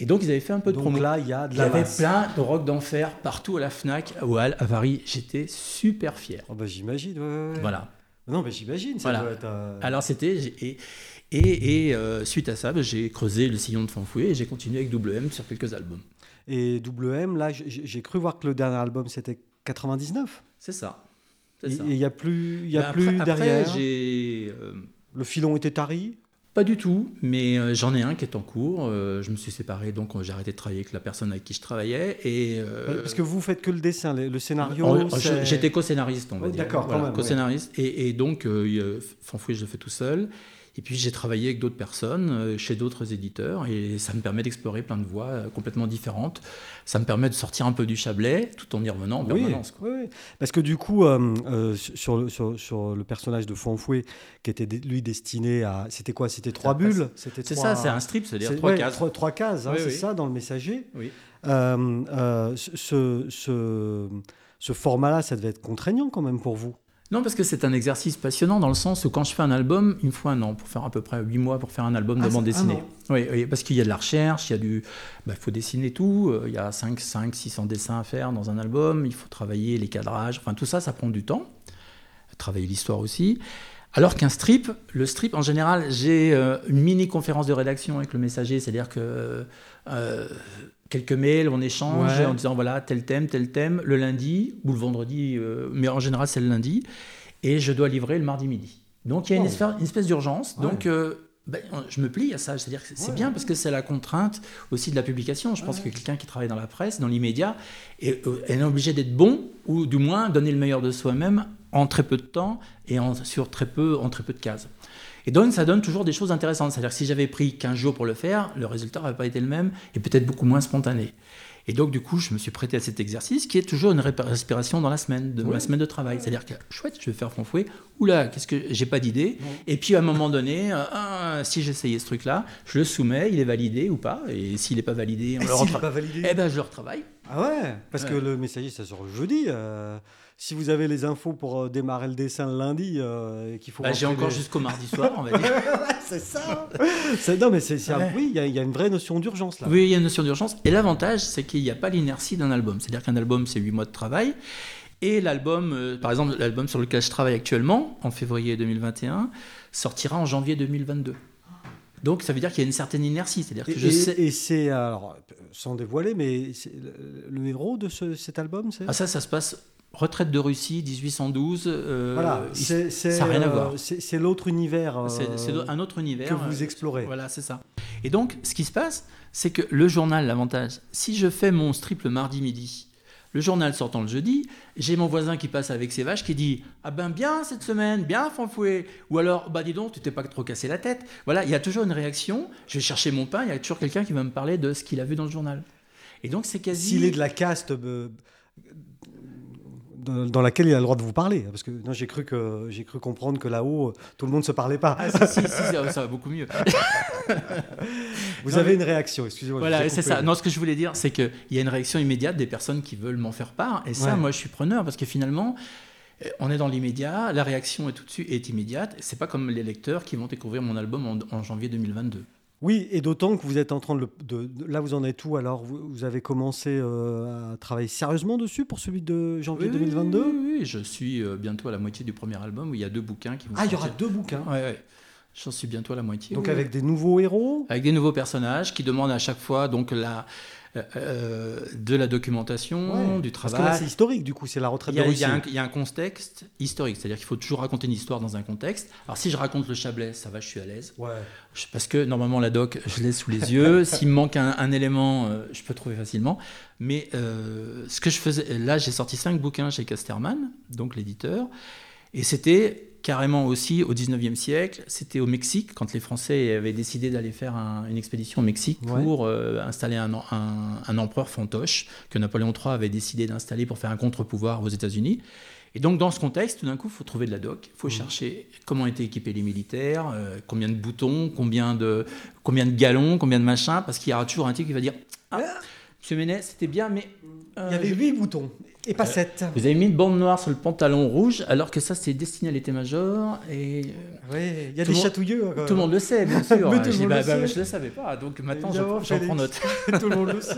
Et donc ils avaient fait un peu de donc là, il y a de la Il y avait plein de rock d'enfer partout à la Fnac, à à Paris. J'étais super fier. Oh bah, J'imagine. Voilà. Non, mais j'imagine. Voilà. Alors c'était et, et, euh, suite à ça, bah, j'ai creusé le sillon de Fanfoué et j'ai continué avec WM sur quelques albums. Et WM, là, j'ai cru voir que le dernier album c'était 99. C'est ça. Et il n'y a plus, il y a bah, plus derrière. Euh, le filon était tari. Pas du tout, mais j'en ai un qui est en cours. je me suis séparé, donc j'ai arrêté de travailler avec la personne avec qui je travaillais. Et, Parce que vous faites que le dessin, le, scénario J'étais co-scénariste, on va oh, dire. D'accord, voilà, co-scénariste. Et, et, donc, Fanfouille, je le fais tout seul. Et puis j'ai travaillé avec d'autres personnes, euh, chez d'autres éditeurs, et ça me permet d'explorer plein de voies euh, complètement différentes. Ça me permet de sortir un peu du Chablais, tout en y revenant en permanence. Oui, parce que du coup, euh, sur, le, sur, le personnage de Fanfoué, qui était lui destiné à... C'était quoi? C'était trois bulles? C'est ça, c'est un strip, c'est-à-dire trois cases. Trois, trois cases, hein, c'est ça, dans le messager. Oui. ce, ce, ce format-là, ça devait être contraignant quand même pour vous non, parce que c'est un exercice passionnant dans le sens où quand je fais un album, il me faut un an pour faire à peu près 8 mois pour faire un album de ah, bande dessinée. Oui, parce qu'il y a de la recherche, il y a du. Bah, il faut dessiner tout, euh, il y a 5, 5, 600 dessins à faire dans un album, il faut travailler les cadrages, enfin tout ça, ça prend du temps. Travailler l'histoire aussi. Alors qu'un strip, le strip en général, j'ai euh, une mini conférence de rédaction avec le messager, c'est-à-dire que. Euh, quelques mails, on échange en disant voilà, tel thème, tel thème, le lundi ou le vendredi, euh, mais en général c'est le lundi, et je dois livrer le mardi midi. Donc il y a une, espèce, d'urgence. Donc euh, ben, je me plie à ça, c'est-à-dire que c'est bien parce que c'est la contrainte aussi de la publication. Je pense que quelqu'un qui travaille dans la presse, dans l'immédiat, est, euh, est, obligé d'être bon, ou du moins donner le meilleur de soi-même en très peu de temps et en, sur très peu, en très peu de cases. Et donc, ça donne toujours des choses intéressantes. C'est-à-dire que si j'avais pris 15 jours pour le faire, le résultat n'aurait pas été le même et peut-être beaucoup moins spontané. Et donc, du coup, je me suis prêté à cet exercice qui est toujours une respiration dans la semaine, de la semaine de travail. C'est-à-dire que, chouette, je vais faire Fanfoué. Oula, qu'est-ce que j'ai pas d'idée Et puis, à un moment donné, euh, ah, si j'essayais ce truc-là, je le soumets, il est validé ou pas. Et s'il n'est pas validé, on le retravaille. Eh ben, je le retravaille. Ah ouais Parce que le messager, ça sort jeudi. euh, si vous avez les infos pour euh, démarrer le dessin le lundi, euh, qu'il faut. Bah, J'ai encore les- jusqu'au mardi soir, on va dire. c'est ça Non, mais c'est, Ouais. oui, il y, a- il y a une vraie notion d'urgence là. Oui, il y a une notion d'urgence. Et l'avantage, c'est qu'il n'y a pas l'inertie d'un album. C'est-à-dire qu'un album, c'est 8 mois de travail. Et l'album, euh, par exemple, l'album sur lequel je travaille actuellement, en février 2021, sortira en janvier 2022. Donc ça veut dire qu'il y a une certaine inertie. C'est-à-dire que Et, je sais. et c'est, alors, sans dévoiler, mais le, le héros de ce- cet album, c'est Ah, ça, ça se passe retraite de Russie, 1812. euh, Voilà, c'est, ça n'a rien à euh, voir. C'est, l'autre univers euh, c'est un autre univers. que vous explorez. Voilà, c'est ça. Et donc, ce qui se passe, c'est que le journal, l'avantage, si je fais mon strip le mardi midi, le journal sortant le jeudi, j'ai mon voisin qui passe avec ses vaches qui dit Ah ben bien cette semaine, bien fanfoué. Ou alors, bah dis donc, tu t'es pas trop cassé la tête. Voilà, il y a toujours une réaction. Je vais chercher mon pain, il y a toujours quelqu'un qui va me parler de ce qu'il a vu dans le journal. Et donc, c'est quasi. S'il est de la caste dans, laquelle il a le droit de vous parler. Parce que non, j'ai cru, que, j'ai cru comprendre que là-haut, tout le monde ne se parlait pas. Ah, si, si, si, ça, va beaucoup mieux. Vous Non, avez mais- une réaction, excusez-moi. Voilà, c'est ça. Non, ce que je voulais dire, c'est qu'il y a une réaction immédiate des personnes qui veulent m'en faire part. Et ça, Ouais. moi, je suis preneur parce que finalement, euh, on est dans l'immédiat, la réaction est tout de suite est immédiate. C'est pas comme les lecteurs qui vont découvrir mon album en, en janvier 2022. Oui, et d'autant que vous êtes en train de, le- de- de- Là, vous en êtes où alors? Vous, vous avez commencé euh, à travailler sérieusement dessus pour celui de janvier Oui, oui, 2022 oui, oui, je suis euh, bientôt à la moitié du premier album où il y a deux bouquins qui vont Ah, il y aura deux bouquins? Ouais, ouais. J'en suis bientôt à la moitié. Donc oui, avec des nouveaux héros? Avec des nouveaux personnages qui demandent à chaque fois donc la euh, euh, de la documentation, Ouais. du Parce travail. que là, c'est historique, du coup, c'est la retraite Il y, a, de il Russie. y a un, il y a un contexte historique, c'est-à-dire qu'il faut toujours raconter une histoire dans un contexte. Alors si je raconte le Chablais, ça va, je suis à l'aise. Ouais. Je- Parce que normalement la doc, je l'ai sous les yeux. S'il me manque un, un élément, euh, je peux trouver facilement. Mais euh, ce que je faisais, là j'ai sorti cinq bouquins chez Casterman, donc l'éditeur, et c'était carrément aussi au 19e siècle, c'était au Mexique, quand les Français avaient décidé d'aller faire un- une expédition au Mexique Ouais. pour euh, installer un, un- un empereur fantoche que Napoléon III avait décidé d'installer pour faire un contre-pouvoir aux États-Unis. Et donc, dans ce contexte, tout d'un coup, il faut trouver de la doc. Il faut Mhm. chercher comment étaient équipés les militaires, euh, combien de boutons, combien de, combien de galons, combien de machins, parce qu'il y aura toujours un type qui va dire Ah, monsieur Ménet, c'était bien, mais. euh, Il y avait huit boutons, et pas sept. Vous avez mis une bande noire sur le pantalon rouge, alors que ça, c'est destiné à l'été-major. Et euh, Ouais, il y a Tout des monde- chatouilleux. euh, tout le monde le sait, bien sûr. Mais tout Je monde bah, le bah, sait. je ne le savais pas, donc maintenant, j'en prends note. tout le monde le sait.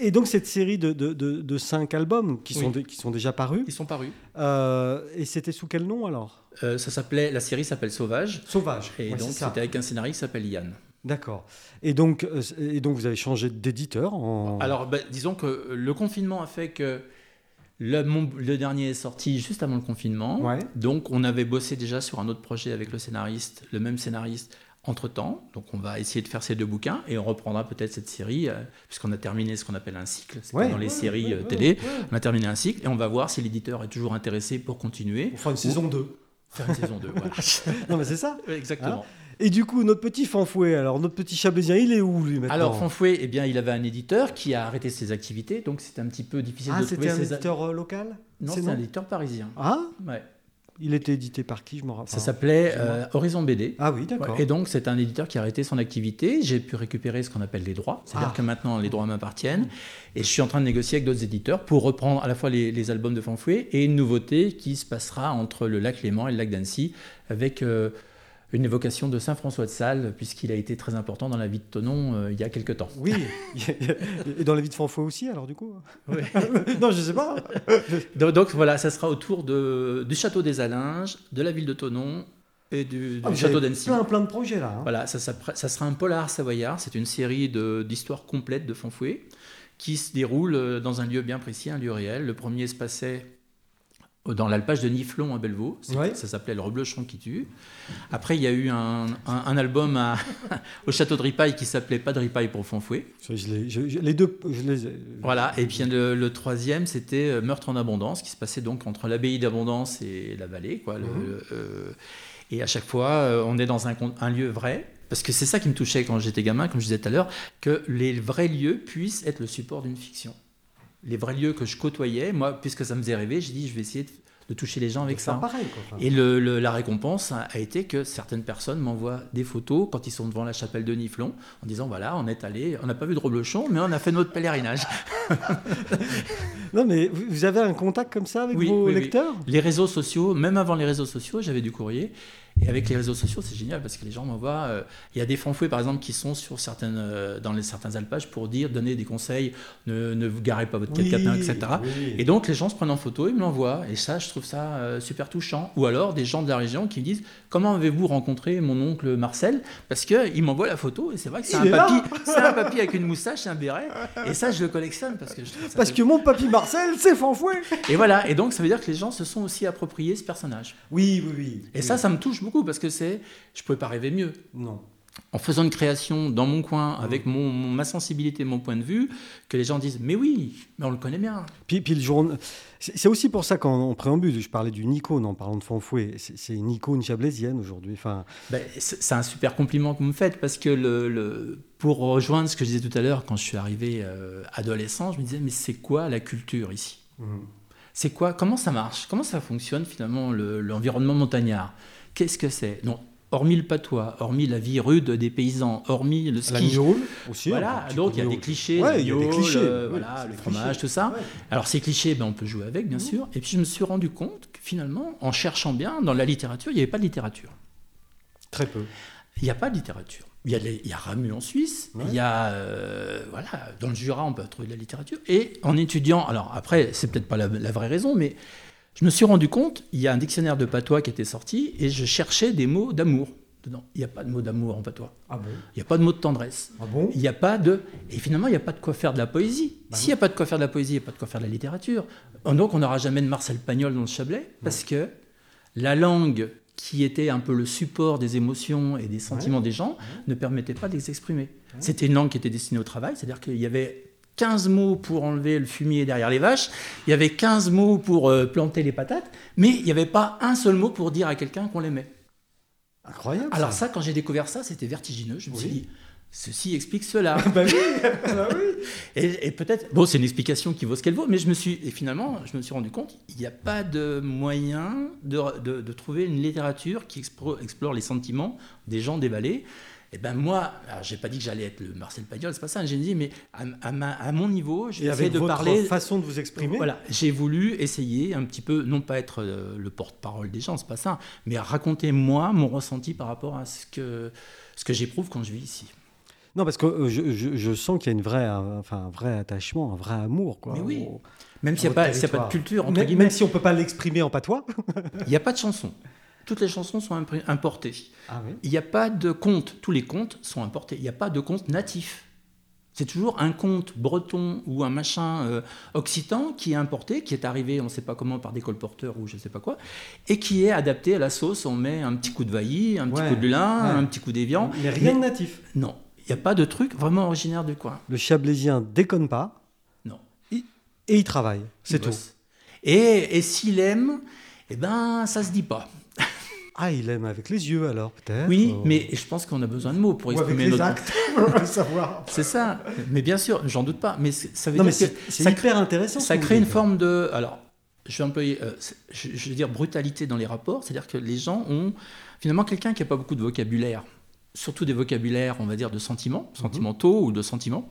Et donc cette série de, de, de, de cinq albums qui, Oui. sont, dé- qui sont déjà parus, Ils sont parus. euh, et c'était sous quel nom alors? Euh, ça s'appelait, la série s'appelle Sauvage. Sauvage. Et Ouais, donc, c'était avec un scénariste qui s'appelle Yann. D'accord. Et donc, et donc vous avez changé d'éditeur en... Alors, bah, disons que le confinement a fait que le, mon- le dernier est sorti juste avant le confinement. Ouais. Donc, on avait bossé déjà sur un autre projet avec le scénariste, le même scénariste, entre-temps. Donc, on va essayer de faire ces deux bouquins et on reprendra peut-être cette série, euh, puisqu'on a terminé ce qu'on appelle un cycle. C'est Ouais. dans les Ouais, séries euh, télé. On a terminé un cycle et on va voir si l'éditeur est toujours intéressé pour continuer. Pour faire une saison 2. Faire une saison 2. Voilà. Non mais c'est ça. Exactement. Et du coup, notre petit fanfouet, alors notre petit chablaisien, il est où lui maintenant Alors, Fanfouet, eh bien, il avait un éditeur qui a arrêté ses activités, donc c'était un petit peu difficile Ah, de trouver c'était un éditeur euh, local? Non, C'est c'est un éditeur parisien. Ah Ouais. Il était édité par qui Je me rappelle. Ça s'appelait euh, Horizon BD. Ah oui, d'accord. Et donc, c'est un éditeur qui a arrêté son activité. J'ai pu récupérer ce qu'on appelle les droits. C'est-à-dire Ah. que maintenant, les droits m'appartiennent. Et je suis en train de négocier avec d'autres éditeurs pour reprendre à la fois les, les albums de Fanfouet et une nouveauté qui se passera entre le lac Léman et le lac d'Annecy avec euh, une évocation de Saint François de Sales, puisqu'il a été très important dans la vie de Tonon euh, il y a quelque temps. Oui. Et dans la vie de fanfouet aussi, alors du coup. Non, je sais pas. Donc, donc, voilà, ça sera autour de, du château des Alinges, de la ville de Tonon et du, du Ah, château d'Annecy. Plein, plein de projets là. hein. Voilà, ça, sera un polar savoyard. C'est une série d'histoires complètes de Fanfouet qui se déroule euh, dans un lieu bien précis, un lieu réel. Le premier se passait dans l'alpage de Niflon à Bellevaux. Ouais. Ça s'appelait Le Reblochon qui tue. Après, il y a eu un, un- un album à- au château de Ripaille qui s'appelait Pas de Ripaille pour Fanfouet. Je- les deux, je les ai- Voilà, et puis le, le troisième, c'était euh, Meurtre en abondance, qui se passait donc entre l'abbaye d'Abondance et la vallée. Quoi, le- Mhm. euh, et à chaque fois, euh, on est dans un lieu vrai. Parce que c'est ça qui me touchait quand j'étais gamin, comme je disais tout à l'heure, que les vrais lieux puissent être le support d'une fiction. Les vrais lieux que je côtoyais, moi, puisque ça me faisait rêver, j'ai dit, je vais essayer de, de toucher les gens avec ça. pareil. Quoi. Et le- le- la récompense a été que certaines personnes m'envoient des photos quand ils sont devant la chapelle de Niflon en disant voilà, on est allé, on n'a pas vu de reblochon, mais on a fait notre pèlerinage. Non, mais vous avez un contact comme ça avec Oui, vos oui, oui. lecteurs? Les réseaux sociaux, même avant les réseaux sociaux, j'avais du courrier. Et avec les réseaux sociaux, c'est génial parce que les gens m'envoient. euh, Il y a des fanfouets, par exemple, qui sont sur certaines, euh, dans les, certains alpages pour dire, donner des conseils, ne, ne vous garez pas votre 4x4, etc. oui. Et donc les gens se prennent en photo, ils me l'envoient. Et ça, je trouve ça euh, super touchant. Ou alors des gens de la région qui me disent Comment avez-vous rencontré mon oncle Marcel? Parce qu'il m'envoie la photo et c'est vrai que c'est un, papy, c'est un papy avec une moustache et un béret. Et ça, je le collectionne parce que je trouve ça Parce que mon papy Marcel, c'est Fanfouet Et voilà. Et donc ça veut dire que les gens se sont aussi appropriés ce personnage. Oui, oui, oui. Et ça, ça me touche beaucoup parce que c'est, je pouvais pas rêver mieux. Non. En faisant une création dans mon coin, avec mon, mon- ma sensibilité, mon point de vue, que les gens disent, mais oui, mais on le connaît bien. Puis, puis le jour... C'est aussi pour ça qu'en en préambule, je parlais d'une icône en parlant de Fanfouet. C'est c'est une icône chablaisienne aujourd'hui. Enfin, Ben, c'est un super compliment que vous me faites parce que le, le- pour rejoindre ce que je disais tout à l'heure, quand je suis arrivé euh, adolescent, je me disais, mais c'est quoi la culture ici? C'est quoi Comment ça marche? Comment ça fonctionne finalement le- l'environnement montagnard? Qu'est-ce que c'est? Non, hormis le patois, hormis la vie rude des paysans, hormis le la ski. Mioule aussi. Voilà, petit donc il y a des clichés, Ouais, la il y a des clichés, euh, oui, voilà, le fromage, clichés. tout ça. Ouais. Alors ces clichés, ben, on peut jouer avec, bien sûr. Et puis je me suis rendu compte que finalement, en cherchant bien, dans la littérature, il n'y avait pas de littérature. Très peu. Il n'y a pas de littérature. Il y a, les- il y a Ramu en Suisse, Ouais. il y a, euh, voilà, dans le Jura, on peut trouver de la littérature. Et en étudiant, alors après, c'est peut-être pas la, la vraie raison, mais je me suis rendu compte, il y a un dictionnaire de patois qui était sorti, et je cherchais des mots d'amour dedans. Il n'y a pas de mots d'amour en patois. Ah bon? Il n'y a pas de mots de tendresse. Ah bon? Il n'y a pas de. Et finalement, il n'y a pas de quoi faire de la poésie. Bah S'il n'y a pas de quoi faire de la poésie, il n'y a pas de quoi faire de la littérature. Donc, on n'aura jamais de Marcel Pagnol dans le Chablais, parce que la langue qui était un peu le support des émotions et des sentiments des gens ne permettait pas de les exprimer. C'était une langue qui était destinée au travail, c'est-à-dire qu'il y avait 15 mots pour enlever le fumier derrière les vaches, il y avait 15 mots pour euh, planter les patates, mais il n'y avait pas un seul mot pour dire à quelqu'un qu'on l'aimait. Incroyable. Alors ça. ça, quand j'ai découvert ça, c'était vertigineux. Je me suis dit, ceci explique cela. bah oui, bah oui. Et, et peut-être, bon, c'est une explication qui vaut ce qu'elle vaut, mais je me suis, et finalement, je me suis rendu compte, il n'y a pas de moyen de, de- de trouver une littérature qui explore les sentiments des gens des vallées. Et ben moi, alors j'ai pas dit que j'allais être le Marcel Pagnol, c'est pas ça. J'ai dit, mais à, à ma- à mon niveau, essayer avec de votre parler. façon de vous exprimer. Voilà, j'ai voulu essayer un petit peu, non pas être euh, le porte-parole des gens, c'est pas ça, mais raconter moi mon ressenti par rapport à ce que, ce que j'éprouve quand je vis ici. Non, parce que euh, je, je- je sens qu'il y a une vraie, euh, enfin, un vrai attachement, un vrai amour. Quoi, Mais oui. au- Même s'il n'y a, a pas de culture, entre Même, guillemets, même si on peut pas l'exprimer en patois. il n'y a pas de chansons. Toutes les chansons sont importées. Ah oui. Il n'y a pas de conte. Tous les contes sont importés. Il n'y a pas de conte natif. C'est toujours un conte breton ou un machin euh, occitan qui est importé, qui est arrivé, on ne sait pas comment, par des colporteurs ou je ne sais pas quoi, et qui est adapté à la sauce. On met un petit coup de vaillis, un petit Ouais, coup de lin, ouais. un petit coup d'évian. Mais rien de natif. Non, il n'y a pas de truc vraiment originaire du coin. Le chablaisien déconne pas Non. et il travaille. C'est Il tout. Et, et s'il aime, eh ben, ça se dit pas. Ah, il aime avec les yeux alors, peut-être. Oui, mais je pense qu'on a besoin de mots pour exprimer les notre. actes, savoir. C'est ça. Mais bien sûr, j'en doute pas. Mais ça veut Non, mais dire c'est que c'est hyper intéressant. ça crée une forme de. Alors, je vais employer. euh, je, je vais dire brutalité dans les rapports. C'est-à-dire que les gens ont. Finalement, quelqu'un qui n'a pas beaucoup de vocabulaire, surtout des vocabulaires, on va dire, de sentiments, Mhm. sentimentaux ou de sentiments,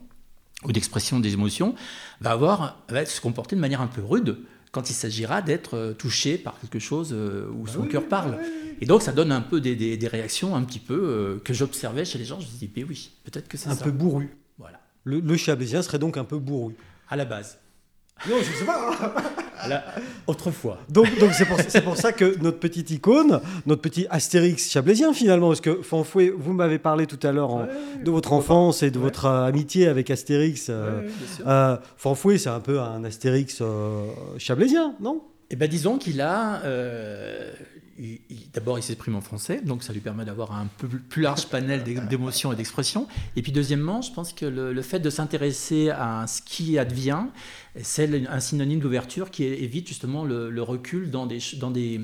ou d'expression des émotions, va avoir. va se comporter de manière un peu rude quand il s'agira d'être euh, touché par quelque chose euh, où son oui, cœur oui, parle. oui. Et donc, ça donne un peu des, des- des réactions un petit peu euh, que j'observais chez les gens. Je me dis, mais oui, peut-être que c'est Un ça. peu bourru. Voilà. Le, le serait donc un peu bourru. À la base. Non, je sais pas. La- Autrefois. Donc, donc c'est pour, ça que notre petite icône, notre petit Astérix chablaisien finalement, parce que Fanfouet, vous m'avez parlé tout à l'heure de votre enfance et de Ouais. votre euh, amitié avec Astérix. euh, euh, Fanfouet, c'est un peu un Astérix euh, chablaisien, non? Eh ben, disons qu'il a. euh, D'abord, il s'exprime en français, donc ça lui permet d'avoir un peu plus large panel d'é- d'émotions et d'expressions. Et puis, deuxièmement, je pense que le, le fait de s'intéresser à ce qui advient, c'est un synonyme d'ouverture qui évite justement le, le recul dans des, ch- dans des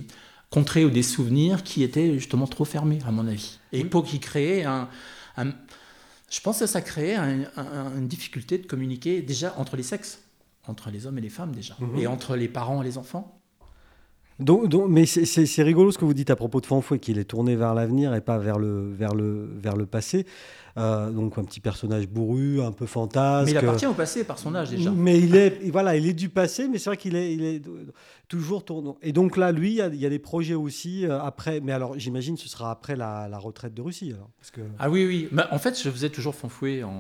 contrées ou des souvenirs qui étaient justement trop fermés, à mon avis. Et pour qu'il crée un, un- Je pense que ça crée un- un- une difficulté de communiquer déjà entre les sexes, entre les hommes et les femmes déjà, Mhm. et entre les parents et les enfants. Donc, donc- mais c'est- rigolo ce que vous dites à propos de Fanfouet, qu'il est tourné vers l'avenir et pas vers le, vers le, vers le passé. Euh, donc un petit personnage bourru, un peu fantasque. Mais il appartient au passé par son âge déjà. Mais il est, voilà, il est du passé, mais c'est vrai qu'il est, il est toujours tournant. Et donc là, lui, il y a, il y a des projets aussi euh, après. Mais alors, j'imagine, ce sera après la, la retraite de Russie, alors, parce que. Ah oui, oui. Bah, en fait, je faisais toujours fanfouet en,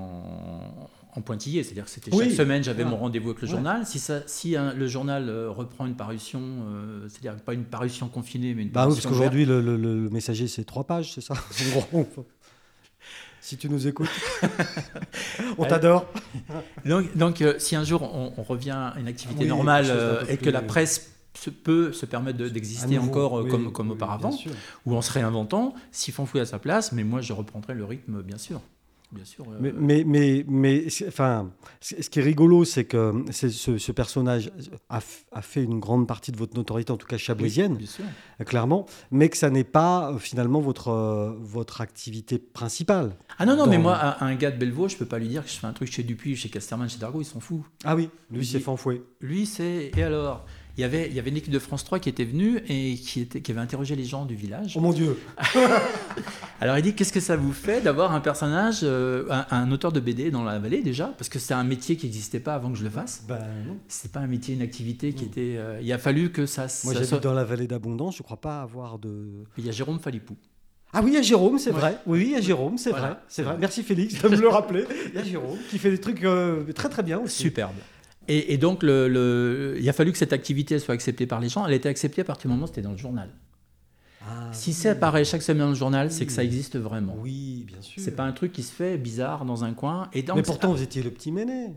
en pointillé. C'est-à-dire que c'était Oui. chaque semaine, j'avais Ah. mon rendez-vous avec le Ouais. journal. Si, ça, si hein, le journal euh, reprend une parution, euh, c'est-à-dire pas une parution confinée, mais une Bah oui, parce parution qu'aujourd'hui, le, le- le- le messager, c'est trois pages, c'est ça. Si tu nous écoutes, on t'adore. Donc, donc, euh, si un jour on, on revient à une activité Oui, normale euh, et que la presse se, peut se permettre d'exister encore euh, oui, comme, auparavant, ou en se réinventant, si Fanfouet à sa place, mais moi je reprendrai le rythme, bien sûr. Bien sûr. euh, Mais, mais, mais, mais, enfin, ce qui est rigolo, c'est que c'est- ce, ce personnage a, fait une grande partie de votre notoriété, en tout cas oui, chablaisienne, sûr. clairement, mais que ça n'est pas euh, finalement votre, euh, votre activité principale. Ah non, non, mais moi, un gars de Bellevaux, je peux pas lui dire que je fais un truc chez Dupuis, chez Casterman, chez Dargaud, ils s'en foutent. Ah oui, lui, c'est Fanfouet. Lui, c'est. Et alors? Il y, avait, il y avait une équipe de France 3 qui était venue et qui, était, qui avait interrogé les gens du village. Oh mon Dieu Alors il dit Qu'est-ce que ça vous fait d'avoir un personnage, euh, un, un auteur de BD dans la vallée déjà? Parce que c'est un métier qui n'existait pas avant que je le fasse. Ben non. C'est pas un métier, une activité qui était. euh, il a fallu que ça. Moi, ça j'habite soit- dans la vallée d'Abondance, je crois pas avoir de. Il y a Jérôme Falipou. Ah oui, il y a Jérôme, c'est Ouais. vrai. Oui, il y a Jérôme, c'est Voilà, vrai. C'est vrai. Merci Félix de me le rappeler. Il y a Jérôme qui fait des trucs euh, très très bien aussi. Superbe. Et, et donc, le, le- il a fallu que cette activité soit acceptée par les gens. Elle été acceptée à partir du moment où c'était dans le journal. Ah, Si ça apparaît chaque semaine dans le journal, c'est que ça existe vraiment. Oui, bien sûr. C'est pas un truc qui se fait bizarre dans un coin. Et donc, Mais pourtant, vous étiez le petit Ménet.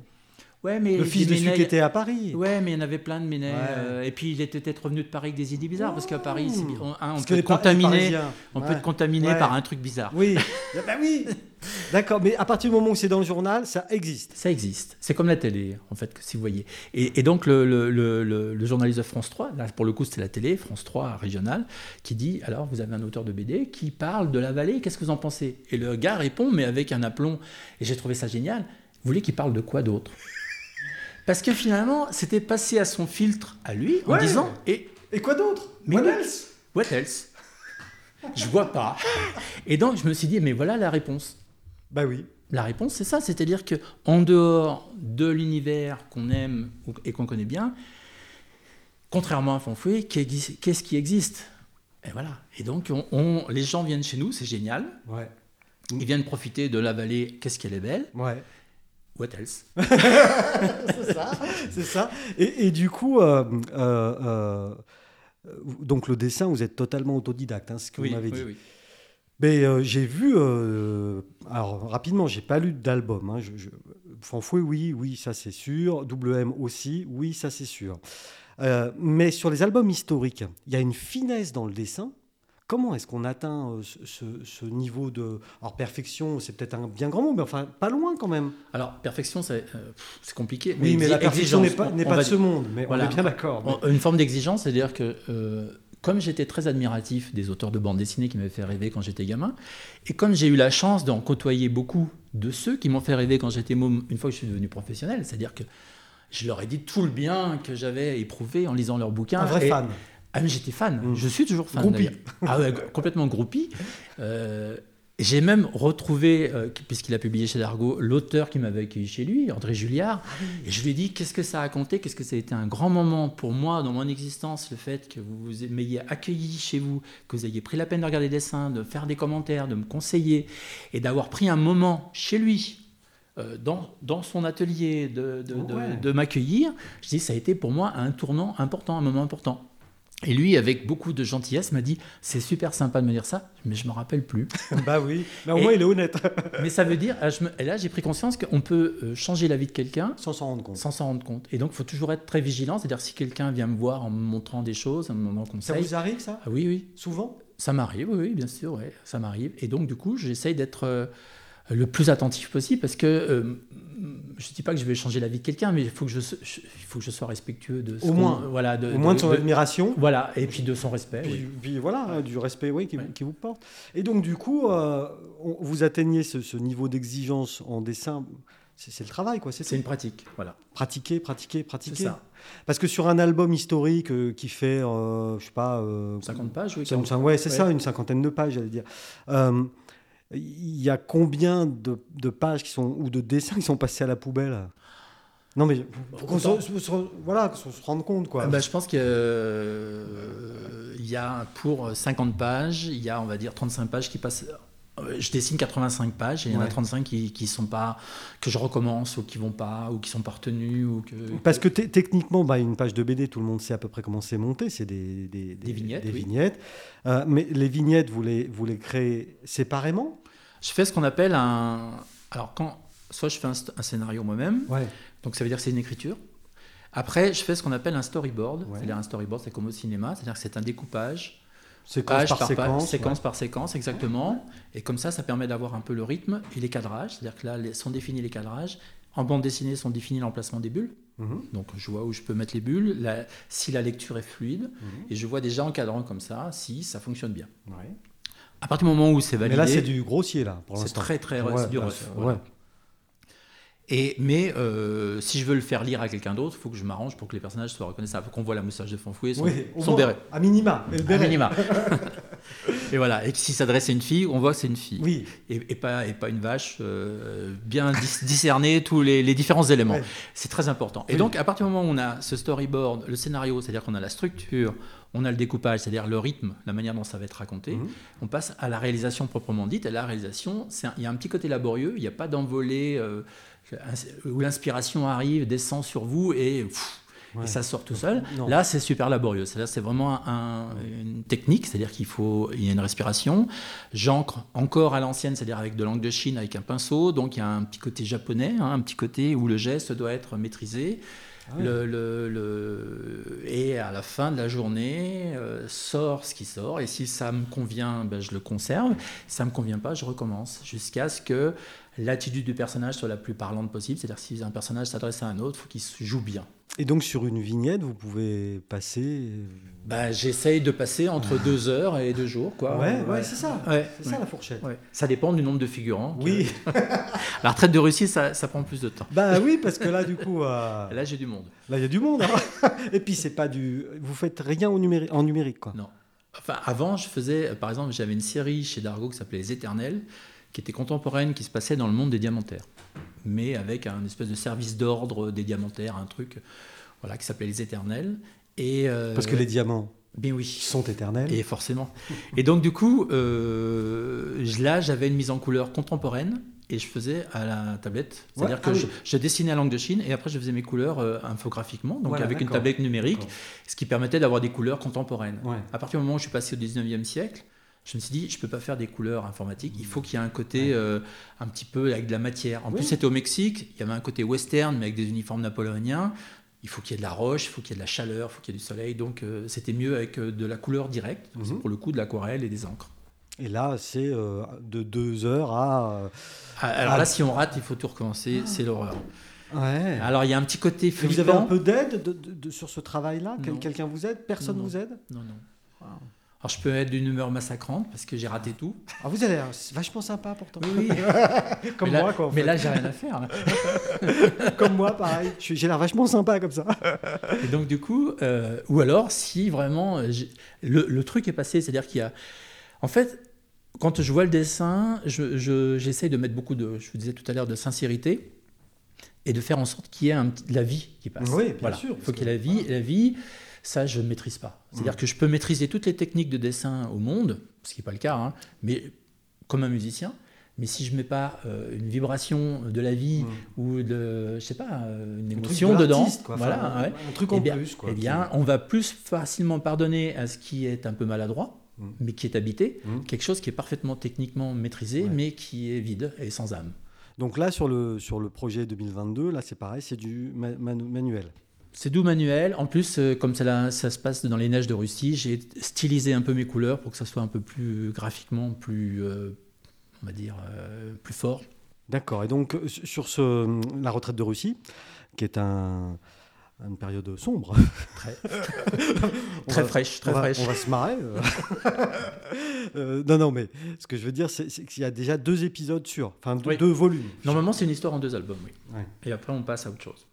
Ouais, mais Le fils de celui qui était à Paris. Ouais, mais il y en avait plein de. Ouais. euh, et puis il était peut-être revenu de Paris avec des idées bizarres, parce qu'à Paris, on, hein, on peut être contaminé, on peut Ouais. par un truc bizarre. Oui, bah oui. D'accord, mais à partir du moment où c'est dans le journal, ça existe. Ça existe. C'est comme la télé, en fait, si vous voyez. Et, et donc, le, le- le- le- le journaliste de France 3, là, pour le coup, c'était la télé, France 3 régionale, qui dit Alors, vous avez un auteur de BD qui parle de la vallée, qu'est-ce que vous en pensez? Et le gars répond, mais avec un aplomb, et j'ai trouvé ça génial Vous voulez qu'il parle de quoi d'autre? Parce que finalement, c'était passé à son filtre à lui en Ouais. disant Et Et quoi d'autre? What oui. else? What else? Je vois pas. Et donc je me suis dit, mais voilà la réponse. Bah oui. La réponse, c'est ça, c'est-à-dire que en dehors de l'univers qu'on aime et qu'on connaît bien, contrairement à exi- qu'est-ce qui existe? Et voilà. Et donc on- on- les gens viennent chez nous, c'est génial. Ouais. Ils viennent profiter de la vallée. Qu'est-ce qu'elle est belle Ouais. What else? C'est ça. C'est ça. Et, et du coup, euh, euh, euh, donc le dessin, vous êtes totalement autodidacte, hein, ce que Oui, vous m'avez oui, dit. oui. Mais j'ai vu, alors rapidement, j'ai pas lu d'album. Hein, je, je- Fanfouet, oui, oui, ça c'est sûr. WM aussi, oui, ça c'est sûr. Mais sur les albums historiques, il y a une finesse dans le dessin. Comment est-ce qu'on atteint euh, ce, niveau de. Alors, perfection, c'est peut-être un bien grand mot, mais enfin, pas loin quand même. Alors perfection, c'est euh, compliqué. Oui, mais la perfection n'est pas, de ce monde, mais Voilà. on est bien d'accord. mais- Une forme d'exigence, c'est-à-dire que euh, comme j'étais très admiratif des auteurs de bande dessinée qui m'avaient fait rêver quand j'étais gamin, et comme j'ai eu la chance d'en côtoyer beaucoup de ceux qui m'ont fait rêver quand j'étais môme, une fois que je suis devenu professionnel, c'est-à-dire que je leur ai dit tout le bien que j'avais éprouvé en lisant leurs bouquins. Un vrai Et- fan. Ah, mais j'étais fan, Mm. je suis toujours fan. Groupie. Ah ouais, complètement groupie. Euh, j'ai même retrouvé, euh, puisqu'il a publié chez Dargaud, l'auteur qui m'avait accueilli chez lui, André Julliard. Et je lui ai dit qu'est-ce que ça a compté, qu'est-ce que ça a été un grand moment pour moi dans mon existence, le fait que vous m'ayez accueilli chez vous, que vous ayez pris la peine de regarder des dessins, de faire des commentaires, de me conseiller, et d'avoir pris un moment chez lui. euh, Dans, dans son atelier, de, de, de- Ouais. de m'accueillir, je dis ça a été pour moi un tournant important, un moment important. Et lui, avec beaucoup de gentillesse, m'a dit C'est super sympa de me dire ça, mais je me rappelle plus. bah oui, mais au moins il est honnête, mais ça veut dire, ah, je me- et là j'ai pris conscience qu'on peut euh, changer la vie de quelqu'un sans s'en rendre compte. sans s'en rendre compte. Et donc il faut toujours être très vigilant, c'est-à-dire si quelqu'un vient me voir en me montrant des choses, en me demandant Ça conseil. vous arrive ça? Ah oui, oui, Souvent? Ça m'arrive, oui, oui, bien sûr, ouais, ça m'arrive. Et donc du coup, j'essaye d'être euh, le plus attentif possible parce que euh, je ne dis pas que je vais changer la vie de quelqu'un, mais il faut que je, je- faut que je sois respectueux de Au moins. voilà, de, Au moins de son de- admiration. voilà, et puis de son respect. Puis, oui. puis voilà, hein, du respect oui, qui, Ouais. qui vous porte. Et donc, du coup, euh, on- vous atteignez ce, ce niveau d'exigence en dessin c'est le travail, quoi. C'est une pratique, voilà. Pratiquer, pratiquer, pratiquer. Ça. Parce que sur un album historique euh, qui fait, je sais pas. 50 pages, oui. ouais, c'est ça, une cinquantaine de pages, j'allais dire. Il y a combien de, de, pages qui sont, ou de dessins qui sont passés à la poubelle? Non, mais qu'on se, voilà, qu se rende compte. Quoi. Bah, je pense qu'il euh, y a pour 50 pages, il y a, on va dire, 35 pages qui passent. Euh, je dessine 85 pages et il y en a 35 qui, qui sont pas que je recommence ou qui vont pas ou qui sont pas retenues ou que parce que techniquement bah, une page de BD tout le monde sait à peu près comment c'est monté c'est des, des, des, vignettes, des vignettes. Euh, mais les vignettes vous les vous les créez séparément? Je fais ce qu'on appelle un alors quand soit je fais un, un scénario moi-même ouais. Donc ça veut dire que c'est une écriture. Après, je fais ce qu'on appelle un storyboard. C'est-à-dire un storyboard, c'est comme au cinéma, c'est-à-dire que c'est un découpage. Séquence par, séquence. séquence par séquence, exactement. Et comme ça, ça permet d'avoir un peu le rythme et les cadrages. C'est-à-dire que là, sont définis les cadrages. En bande dessinée, sont définis l'emplacement des bulles. Mhm. Donc je vois où je peux mettre les bulles, si la lecture est fluide. Mhm. Et je vois déjà en cadrant comme ça si ça fonctionne bien. À partir du moment où c'est validé. Mais là, c'est du grossier, là, pour l'instant. C'est très, très. Ouais, du mais euh, si je veux le faire lire à quelqu'un d'autre, il faut que je m'arrange pour que les personnages soient reconnaissables. Il faut qu'on voit la moustache de Fanfouet, son, oui, son béret. À minima. À minima. et voilà. Et s'il s'adresse à une fille, on voit que c'est une fille. Oui. Et, pas, et pas une vache. Euh, bien discerner tous les, différents éléments. C'est très important. Et donc, à partir du moment où on a ce storyboard, le scénario, c'est-à-dire qu'on a la structure, on a le découpage, c'est-à-dire le rythme, la manière dont ça va être raconté. Mhm. On passe à la réalisation proprement dite. Et la réalisation, il y a un petit côté laborieux. Il n'y a pas d'envolée. Euh, où l'inspiration arrive, descend sur vous et, ça sort tout seul. Là, c'est super laborieux. C'est vraiment une technique, c'est-à-dire qu'il faut, il y a une respiration. J'encre encore à l'ancienne, c'est-à-dire avec de l'angle de Chine, avec un pinceau. Donc il y a un petit côté japonais, hein, un petit côté où le geste doit être maîtrisé. Ah le, le, et à la fin de la journée, euh, sort ce qui sort. Et si ça me convient, ben, je le conserve. Si ça ne me convient pas, je recommence. Jusqu'à ce que l'attitude du personnage soit la plus parlante possible. C'est-à-dire si un personnage s'adresse à un autre, il faut qu'il joue bien. Et donc sur une vignette, vous pouvez passer bah, J'essaye de passer entre deux heures et deux jours. Quoi. Ouais, ouais, c'est ça. c'est ça la fourchette. Ça dépend du nombre de figurants. Oui. la retraite de Russie, ça, ça, prend plus de temps. Bah oui, parce que là, du coup... Euh, là, j'ai du monde. Là, il y a du monde. Hein. et puis, c'est pas du... Vous faites rien au numérique, en numérique, quoi. Non. Enfin, avant, je faisais... Par exemple, j'avais une série chez Dargo qui s'appelait Les Éternels qui était contemporaine, qui se passait dans le monde des diamantaires, mais avec un espèce de service d'ordre des diamantaires, un truc voilà, qui s'appelait les Éternels. Et, euh, Parce que les diamants bien oui. sont éternels. Et forcément. et donc du coup, euh, là, j'avais une mise en couleur contemporaine et je faisais à la tablette. C'est-à-dire que ah je, dessinais à langue de Chine et après je faisais mes couleurs euh, infographiquement, donc avec une tablette numérique, ce qui permettait d'avoir des couleurs contemporaines. À partir du moment où je suis passé au 19e siècle, je me suis dit, je ne peux pas faire des couleurs informatiques, il faut qu'il y ait un côté euh, un petit peu avec de la matière. En plus, c'était au Mexique, il y avait un côté western, mais avec des uniformes napoléoniens. Il faut qu'il y ait de la roche, il faut qu'il y ait de la chaleur, il faut qu'il y ait du soleil. Donc, euh, c'était mieux avec euh, de la couleur directe, mhm. pour le coup de l'aquarelle et des encres. Et là, c'est de deux heures à. Ah, alors là, si on rate, il faut tout recommencer, c'est l'horreur. Ouais. Alors, il y a un petit côté flippant. Vous avez un peu d'aide sur ce travail-là? Quelqu'un vous aide? Personne vous aide? Non, non. Alors je peux être d'une humeur massacrante parce que j'ai raté tout. Ah, vous avez vachement sympa pourtant. Oui, comme moi quoi. mais là j'ai rien à faire. comme moi pareil. J'ai l'air vachement sympa comme ça. Et donc du coup, euh, ou alors si vraiment euh, le, truc est passé, c'est-à-dire qu'il y a, en fait, quand je vois le dessin, j'essaye de mettre beaucoup de, je vous disais tout à l'heure, de sincérité et de faire en sorte qu'il y ait un, de la vie qui passe. Oui, bien sûr. Il faut qu'il y ait la vie, la vie ça, je ne maîtrise pas. C'est-à-dire mm. que je peux maîtriser toutes les techniques de dessin au monde, ce qui n'est pas le cas, hein, mais comme un musicien. Mais si je ne mets pas euh, une vibration de la vie mm. ou de, je sais pas, euh, une émotion dedans, voilà, un truc en eh bien, plus, eh bien, on va plus facilement pardonner à ce qui est un peu maladroit, mm. mais qui est habité, quelque chose qui est parfaitement techniquement maîtrisé, mais qui est vide et sans âme. Donc là, sur le, sur le projet 2022, là, c'est pareil, c'est du manuel. C'est doux manuel. En plus, euh, comme ça, ça, se passe dans les neiges de Russie, j'ai stylisé un peu mes couleurs pour que ça soit un peu plus graphiquement, plus, euh, on va dire, euh, plus fort. D'accord. Et donc, sur ce, la retraite de Russie, qui est un, une période sombre. Très, très fraîche, très on fraîche. on va se marrer. Euh, non, non, mais ce que je veux dire, c'est c'est qu'il y a déjà deux épisodes sur, enfin deux, Oui. deux volumes. Normalement, c'est une histoire en deux albums, oui. Ouais. Et après, on passe à autre chose.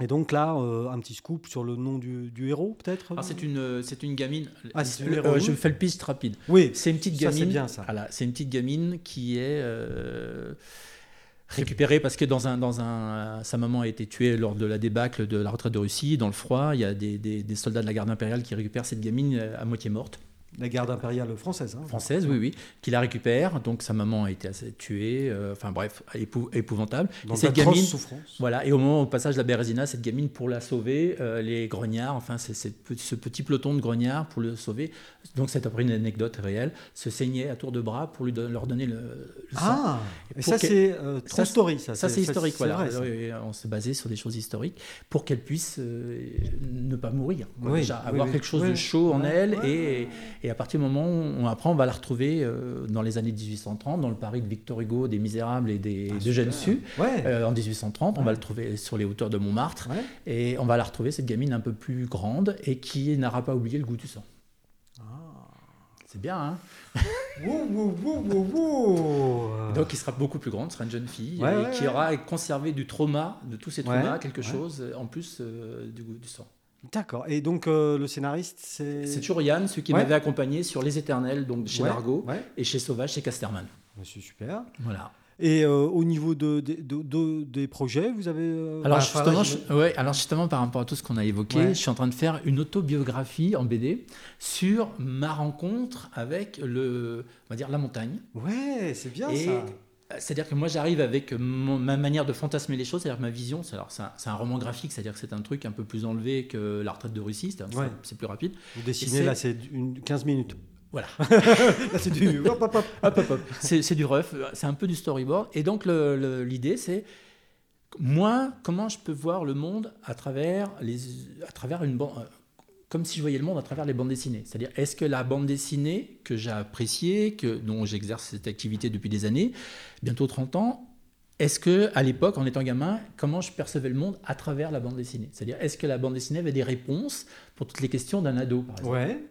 Et donc là, euh, un petit scoop sur le nom du, du héros, peut-être c'est une, euh, c'est une gamine. Ah, c'est une je fais le pitch rapide. Oui, C'est une petite Ça, gamine. c'est bien, ça. Voilà, c'est une petite gamine qui est euh, récupérée parce que dans un, dans un, sa maman a été tuée lors de la débâcle de la retraite de Russie. Dans le froid, il y a des, des- des soldats de la garde impériale qui récupèrent cette gamine euh, à moitié morte. La garde impériale française. hein. française, oui, oui, qui la récupère. Donc sa maman a été tuée. euh, Enfin bref, épou- épouvantable. Dans et cette gamine, souffrances. voilà. Et au moment au passage de la Bérésina, cette gamine pour la sauver, euh, les grognards, enfin pe- ce petit peloton de grognards pour le sauver. Donc c'est après une anecdote réelle, se saignaient à tour de bras pour lui don- leur donner le, le sang. Ah, et Pour ça c'est euh, true Ça, story, ça. Ça, c'est historique, voilà. vrai, ça. On s'est basé sur des choses historiques pour qu'elle puisse euh, ne pas mourir. quoi. Oui, Déjà, oui, avoir oui. quelque chose de chaud en elle. et, et à partir du moment où on apprend, on va la retrouver euh, dans les années 1830, dans le Paris de Victor Hugo, des Misérables et des Ah, de. Su. Ouais. Euh, en 1830, on va le trouver sur les hauteurs de Montmartre. ouais. Et on va la retrouver, cette gamine un peu plus grande et qui n'aura pas oublié le goût du sang. Ah. C'est bien, hein? Wouh, wouh, wouh. Donc, il sera beaucoup plus grande, sera une jeune fille, Ouais, et ouais, qui aura conservé du trauma, de tous ces Ouais, traumas, quelque chose euh, en plus euh, du goût du sang. D'accord. Et donc euh, le scénariste, c'est. C'est toujours Yann, celui qui Ouais. m'avait accompagné sur Les Éternels, donc chez Ouais, Largo, Ouais. et chez Sauvage, chez Casterman. C'est super. Voilà. Et euh, au niveau de, de- de- de- des projets, vous avez. euh, Alors, justement, je- ouais, alors justement, par rapport à tout ce qu'on a évoqué, Ouais. je suis en train de faire une autobiographie en BD sur ma rencontre avec le, on va dire, la montagne. Ouais, c'est bien Et ça. C'est-à-dire que moi j'arrive avec mon- ma manière de fantasmer les choses, c'est-à-dire ma vision, c'est alors c'est un, c'est un roman graphique, c'est-à-dire que c'est un truc un peu plus enlevé que la retraite de Russie, Ouais. c'est- plus rapide. Vous dessinez c'est- là, c'est une 15 minutes. Voilà. Là, c'est du. hop, hop, hop. Hop, hop, hop. C'est c'est du rough, c'est un peu du storyboard. Et donc le- le- l'idée c'est moi comment je peux voir le monde à travers les à travers une bande comme si je voyais le monde à travers les bandes dessinées. C'est-à-dire, est-ce que la bande dessinée que j'ai appréciée, que, dont j'exerce cette activité depuis des années, bientôt 30 ans, est-ce que à l'époque, en étant gamin, comment je percevais le monde à travers la bande dessinée? C'est-à-dire, est-ce que la bande dessinée avait des réponses pour toutes les questions d'un ado, par exemple? Ouais.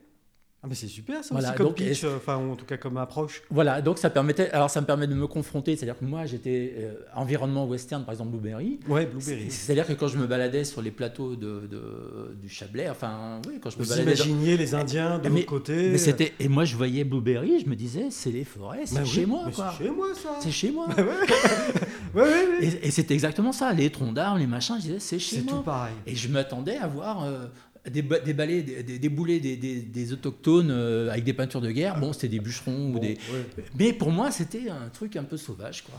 Ah, mais c'est super ça Voilà, aussi comme donc, pitch, euh, enfin, en tout cas comme approche. Voilà, donc ça permettait, alors ça me permet de me confronter, c'est-à-dire que moi j'étais euh, environnement western, par exemple Blueberry. Ouais, C'est- Blueberry. C'est-à-dire que quand je me baladais sur les plateaux de, de- du Chablais, enfin oui, quand je me Vous baladais. dans- imaginiez les Indiens de l'autre côté. Mais c'était et moi je voyais Blueberry, je me disais c'est les forêts, c'est Bah oui, chez moi quoi. C'est chez moi ça. C'est chez moi. Ouais, ouais. ouais, ouais. Et, et c'était exactement ça, les troncs d'arbres, les machins, je disais c'est chez C'est moi. tout pareil. Et je m'attendais à voir euh, des, ba- des balais, des, des, autochtones euh, avec des peintures de guerre. Bon, c'était des bûcherons ou des. ouais. Mais pour moi, c'était un truc un peu sauvage, quoi.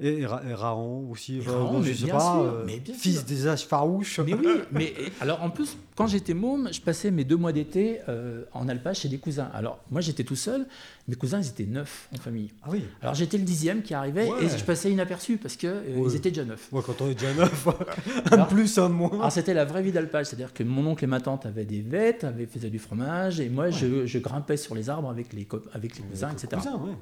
Et, Ra- et Raon aussi, Et euh, Raon, je sais pas, sûr, euh, mais fils sûr. des âges farouches. Mais oui, mais alors en plus, quand j'étais môme, je passais mes deux mois d'été euh, en alpage chez des cousins. Alors moi, j'étais tout seul, mes cousins, ils étaient neuf en famille. Ah oui. Alors j'étais le dixième qui arrivait Ouais. et je passais inaperçu parce que euh, Ouais. ils étaient déjà neufs. Ouais, quand on est déjà neuf, un Alors- plus, un moins. Alors c'était la vraie vie d'alpage, c'est-à-dire que mon oncle et ma tante avaient des vêtes, avaient faisaient du fromage et moi je, je grimpais sur les arbres avec les, avec les cousins, etc. Cousin, ouais.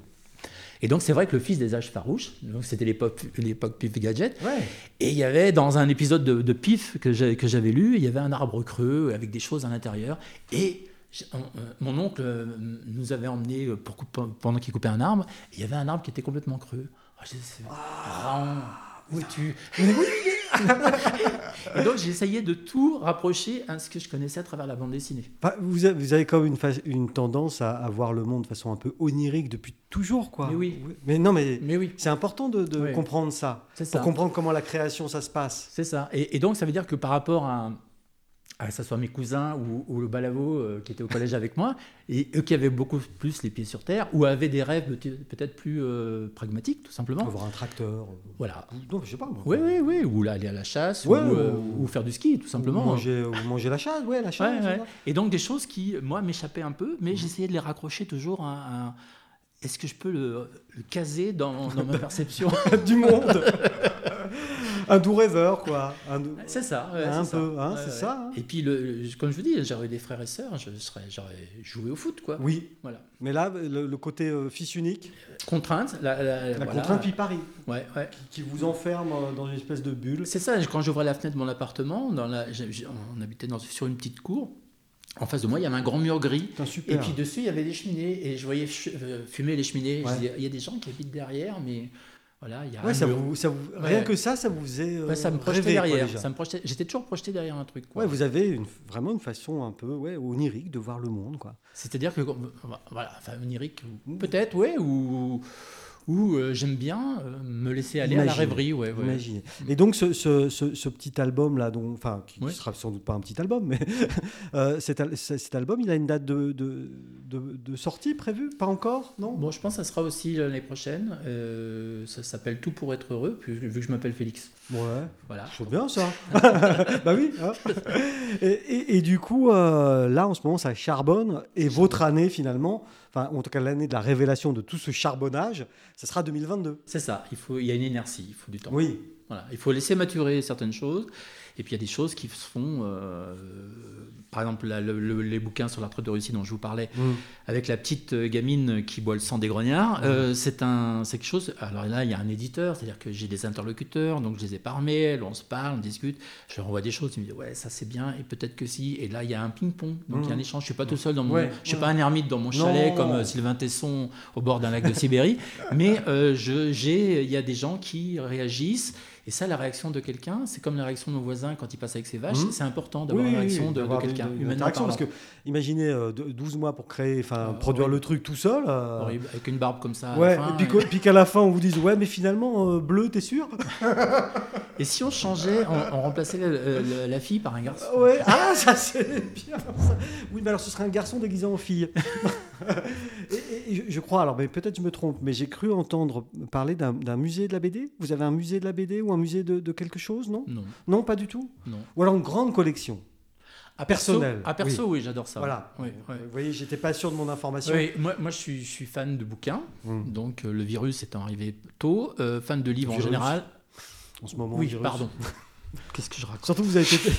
Et donc c'est vrai que le fils des âges farouches, c'était l'époque l'époque Pif Gadget, Ouais. et il y avait dans un épisode de, de Pif que j'ai- que j'avais lu, il y avait un arbre creux avec des choses à l'intérieur et euh, mon oncle euh, nous avait emmené pour couper- pendant qu'il coupait un arbre, et il y avait un arbre qui était complètement creux. Ah, je disais, Raon, où es-tu Et donc j'essayais de tout rapprocher à ce que je connaissais à travers la bande dessinée. Vous, avez, vous avez quand même une, fa- une tendance à, à voir le monde de façon un peu onirique depuis toujours, quoi. Mais oui. Mais non, mais Mais oui, c'est important de, de Oui. comprendre ça. c'est Pour ça. comprendre comment la création, ça se passe. C'est ça. Et, et donc, ça veut dire que par rapport à, à que ce soit mes cousins ou, ou le balavo euh, qui était au collège avec moi, et eux qui avaient beaucoup plus les pieds sur terre, ou avaient des rêves peut- peut-être plus euh, pragmatiques, tout simplement. Avoir un tracteur. euh, Voilà. Non, je sais pas. moi. Oui, oui, oui. Ou aller à la chasse, Ouais, ou, euh, ou- ou faire du ski, tout Ou simplement. manger, ou manger la chasse, ouais, la chasse. ouais. Et donc, des choses qui, moi, m'échappaient un peu, Mhm. mais j'essayais de les raccrocher toujours à. à- est-ce que je peux le, le caser dans, dans ma perception? Du monde. un doux rêveur, quoi. Doux- C'est ça. ouais, Un ça. peu, hein, Ouais, c'est ouais. ça, hein. Et puis, le, comme je vous dis, j'aurais des frères et sœurs, je serais, j'aurais joué au foot, quoi. Oui, Voilà. mais là, le, le côté euh, fils unique, Contrainte. La, la- la voilà. contrainte puis Paris, Ouais, ouais. qui vous enferme euh, dans une espèce de bulle. C'est ça, quand j'ouvrais la fenêtre de mon appartement, dans la, on habitait dans, sur une petite cour, En face de moi, il y avait un grand mur gris. Super. Et puis dessus, il y avait des cheminées. Et je voyais euh, fumer les cheminées. Je disais, il y a des gens qui habitent derrière, mais voilà, il y a Ouais, un ça mur. vous, ça vous- Ouais. Rien que ça, ça vous faisait. euh, ça me projetait quoi, derrière. déjà. ça me projetait. J'étais toujours projeté derrière un truc. quoi. Ouais, vous avez une, vraiment une façon un peu ouais, onirique de voir le monde. Quoi. C'est-à-dire que, voilà, enfin, onirique, ou- peut-être, ouais, ou, ou euh, j'aime bien euh, me laisser aller à la rêverie, ouais, ouais. Imaginez. Et donc, ce, ce- ce- ce petit album-là, dont- enfin, qui ne Ouais. sera sans doute pas un petit album, mais euh, cet, album, il a une date de, de, de- de sortie prévue? Pas encore Non? Bon, je pense que ça sera aussi l'année prochaine. Ça s'appelle Tout pour être heureux, puis, vu que je m'appelle Félix. Ouais, Voilà. c'est bien ça. bah oui. hein. et, et- et du coup, là, en ce moment, ça charbonne. Et votre année, finalement, enfin, en tout cas, l'année de la révélation de tout ce charbonnage, ça sera 2022. C'est ça, il, faut, il y a une inertie, il faut du temps. Oui. Voilà, il faut laisser maturer certaines choses. Et puis il y a des choses qui se font, euh, par exemple la- le- le- les bouquins sur la retraite de Russie dont je vous parlais, avec la petite euh, gamine qui boit le sang des grognards, euh, c'est un, c'est quelque chose. Alors là, il y a un éditeur, c'est-à-dire que j'ai des interlocuteurs, donc je les ai par mail, on se parle, on discute, je leur envoie des choses, ils me disent ouais ça c'est bien et peut-être que si. Et là il y a un ping-pong, donc il y a un échange. Je suis pas tout seul dans mon, Ouais, je suis ouais. pas un ermite dans mon chalet Non. comme Sylvain Tesson au bord d'un lac de Sibérie, mais euh, je, j'ai, il y a des gens qui réagissent. Et ça, la réaction de quelqu'un, c'est comme la réaction de nos voisins quand ils passent avec ses vaches. Mhm. C'est important d'avoir la réaction de, quelqu'un, humainement parlant. parce que imaginez euh, de- 12 mois pour créer, enfin Euh, produire le truc tout seul. euh, Horrible, avec une barbe comme ça. à la Ouais, fin, et puis, qu'à la fin on vous dise ouais mais finalement euh, bleu t'es sûr? Et si on changeait, on, on remplaçait la fille par un garçon? Ouais ah ça c'est bien ça. Oui mais alors ce serait un garçon déguisé en fille. Je, je crois alors mais peut-être je me trompe mais j'ai cru entendre parler d'un musée de la BD. Vous avez un musée de la BD ou un musée de, de quelque chose non? Non, Non pas du tout? non. Ou alors une grande collection. À perso, À perso, oui, j'adore ça. Voilà. Oui, oui. Vous voyez j'étais pas sûr de mon information. Moi, moi je, suis, je suis fan de bouquins, Mm. donc euh, le virus étant arrivé tôt, euh, fan de livres en général. En ce moment. Oui, virus. pardon. Qu'est-ce que je raconte Surtout que vous avez été,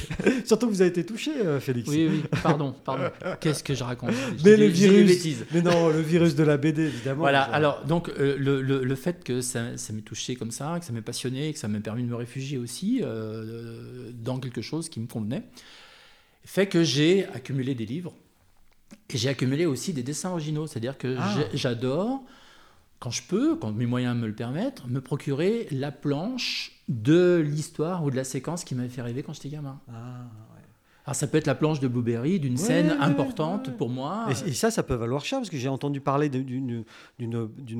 surtout que vous avez été touché, euh, Félix. Oui, oui, pardon, pardon. Qu'est-ce que je raconte Je Mais dis le virus, bêtises. mais non, le virus de la BD évidemment. Voilà, alors donc euh, le, le- le fait que ça, ça m'ait touché comme ça, que ça m'ait passionné, que ça m'a permis de me réfugier aussi euh, dans quelque chose qui me convenait, fait que j'ai accumulé des livres et j'ai accumulé aussi des dessins originaux. C'est-à-dire que Ah. j'adore, quand je peux, quand mes moyens me le permettent, me procurer la planche de l'histoire ou de la séquence qui m'avait fait rêver quand j'étais gamin. Ah, Alors ça peut être la planche de Blueberry, d'une Ouais, scène ouais, importante ouais. pour moi. Et, et ça, ça peut valoir cher parce que j'ai entendu parler d'une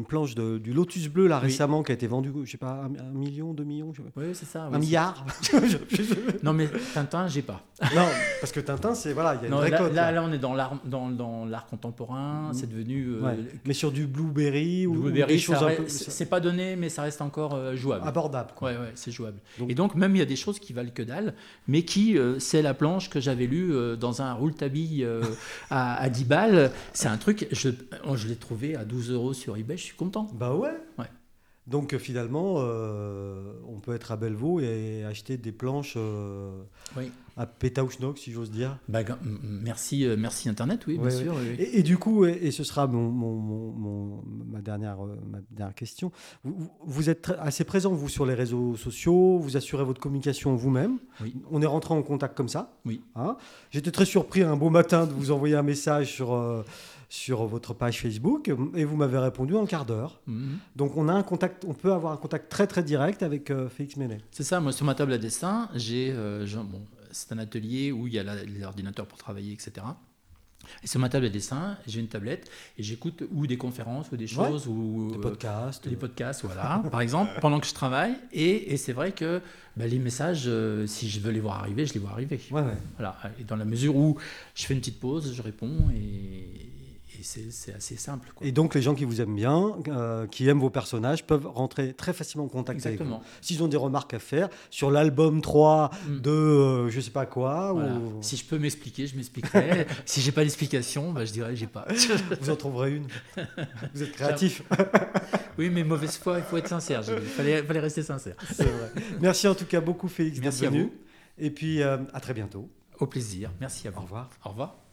planche de- du Lotus bleu là Oui. récemment qui a été vendue, je sais pas, un, un million, deux millions, je sais pas. Oui, c'est ça. un milliard. Non mais Tintin, j'ai pas. non, parce que Tintin, c'est voilà, il y a une Non, vraie là, là, on est dans l'art, dans, dans l'art contemporain. Mhm. C'est devenu. euh, Ouais. Mais sur du blueberry ou, des choses un peu c'est pas donné, mais ça reste encore euh, jouable. abordables. quoi. Ouais, ouais, c'est jouable. Donc- Et donc, même il y a des choses qui valent que dalle, mais qui, euh, c'est la planche que j'avais lue euh, dans un roule-tabi euh, à, à 10 balles. C'est un truc, je, oh, je l'ai trouvé à 12 euros sur eBay, je suis content. Bah ouais. Donc euh, finalement, euh, on peut être à Bellevaux et acheter des planches euh, Oui. à Pétaouchnok, si j'ose dire. Bah, merci, euh, merci Internet, oui, bien Ouais, sûr. oui. Et, et du coup, et, et ce sera mon, mon- mon- mon- ma, dernière, ma dernière question, vous, êtes assez présent, vous, sur les réseaux sociaux, vous assurez votre communication vous-même. Oui. On est rentré en contact comme ça. Oui. Hein J'étais très surpris un beau matin de vous envoyer un message sur, sur votre page Facebook et vous m'avez répondu en quart d'heure. Mhm. Donc on a un contact, on peut avoir un contact très très direct avec euh, Félix Ménet. C'est ça, moi sur ma table à dessin, j'ai, euh, bon, c'est un atelier où il y a l'ordinateur pour travailler, etc. Et sur ma table à dessin, j'ai une tablette et j'écoute ou des conférences ou des Ouais. choses ou Des euh, podcasts. des podcasts, voilà, par exemple, pendant que je travaille. Et, et c'est vrai que bah, les messages, euh, si je veux les voir arriver, je les vois arriver. Ouais, ouais. Voilà. Et dans la mesure où je fais une petite pause, je réponds et, et c'est, assez simple. Quoi. Et donc les gens qui vous aiment bien, euh, qui aiment vos personnages, peuvent rentrer très facilement en contact avec vous. S'ils ont des remarques à faire sur l'album 3 Mm. de euh, je sais pas quoi, Voilà. ou Si je peux m'expliquer, je m'expliquerai. si j'ai pas d'explication, bah, je dirais j'ai pas. vous en trouverez une. vous êtes créatif. oui, mais mauvaise foi, il faut être sincère. Il fallait, fallait rester sincère. C'est vrai. Merci en tout cas beaucoup Félix Merci à vous. Et puis euh, à très bientôt. Au plaisir. Merci à vous. Au revoir. Au revoir.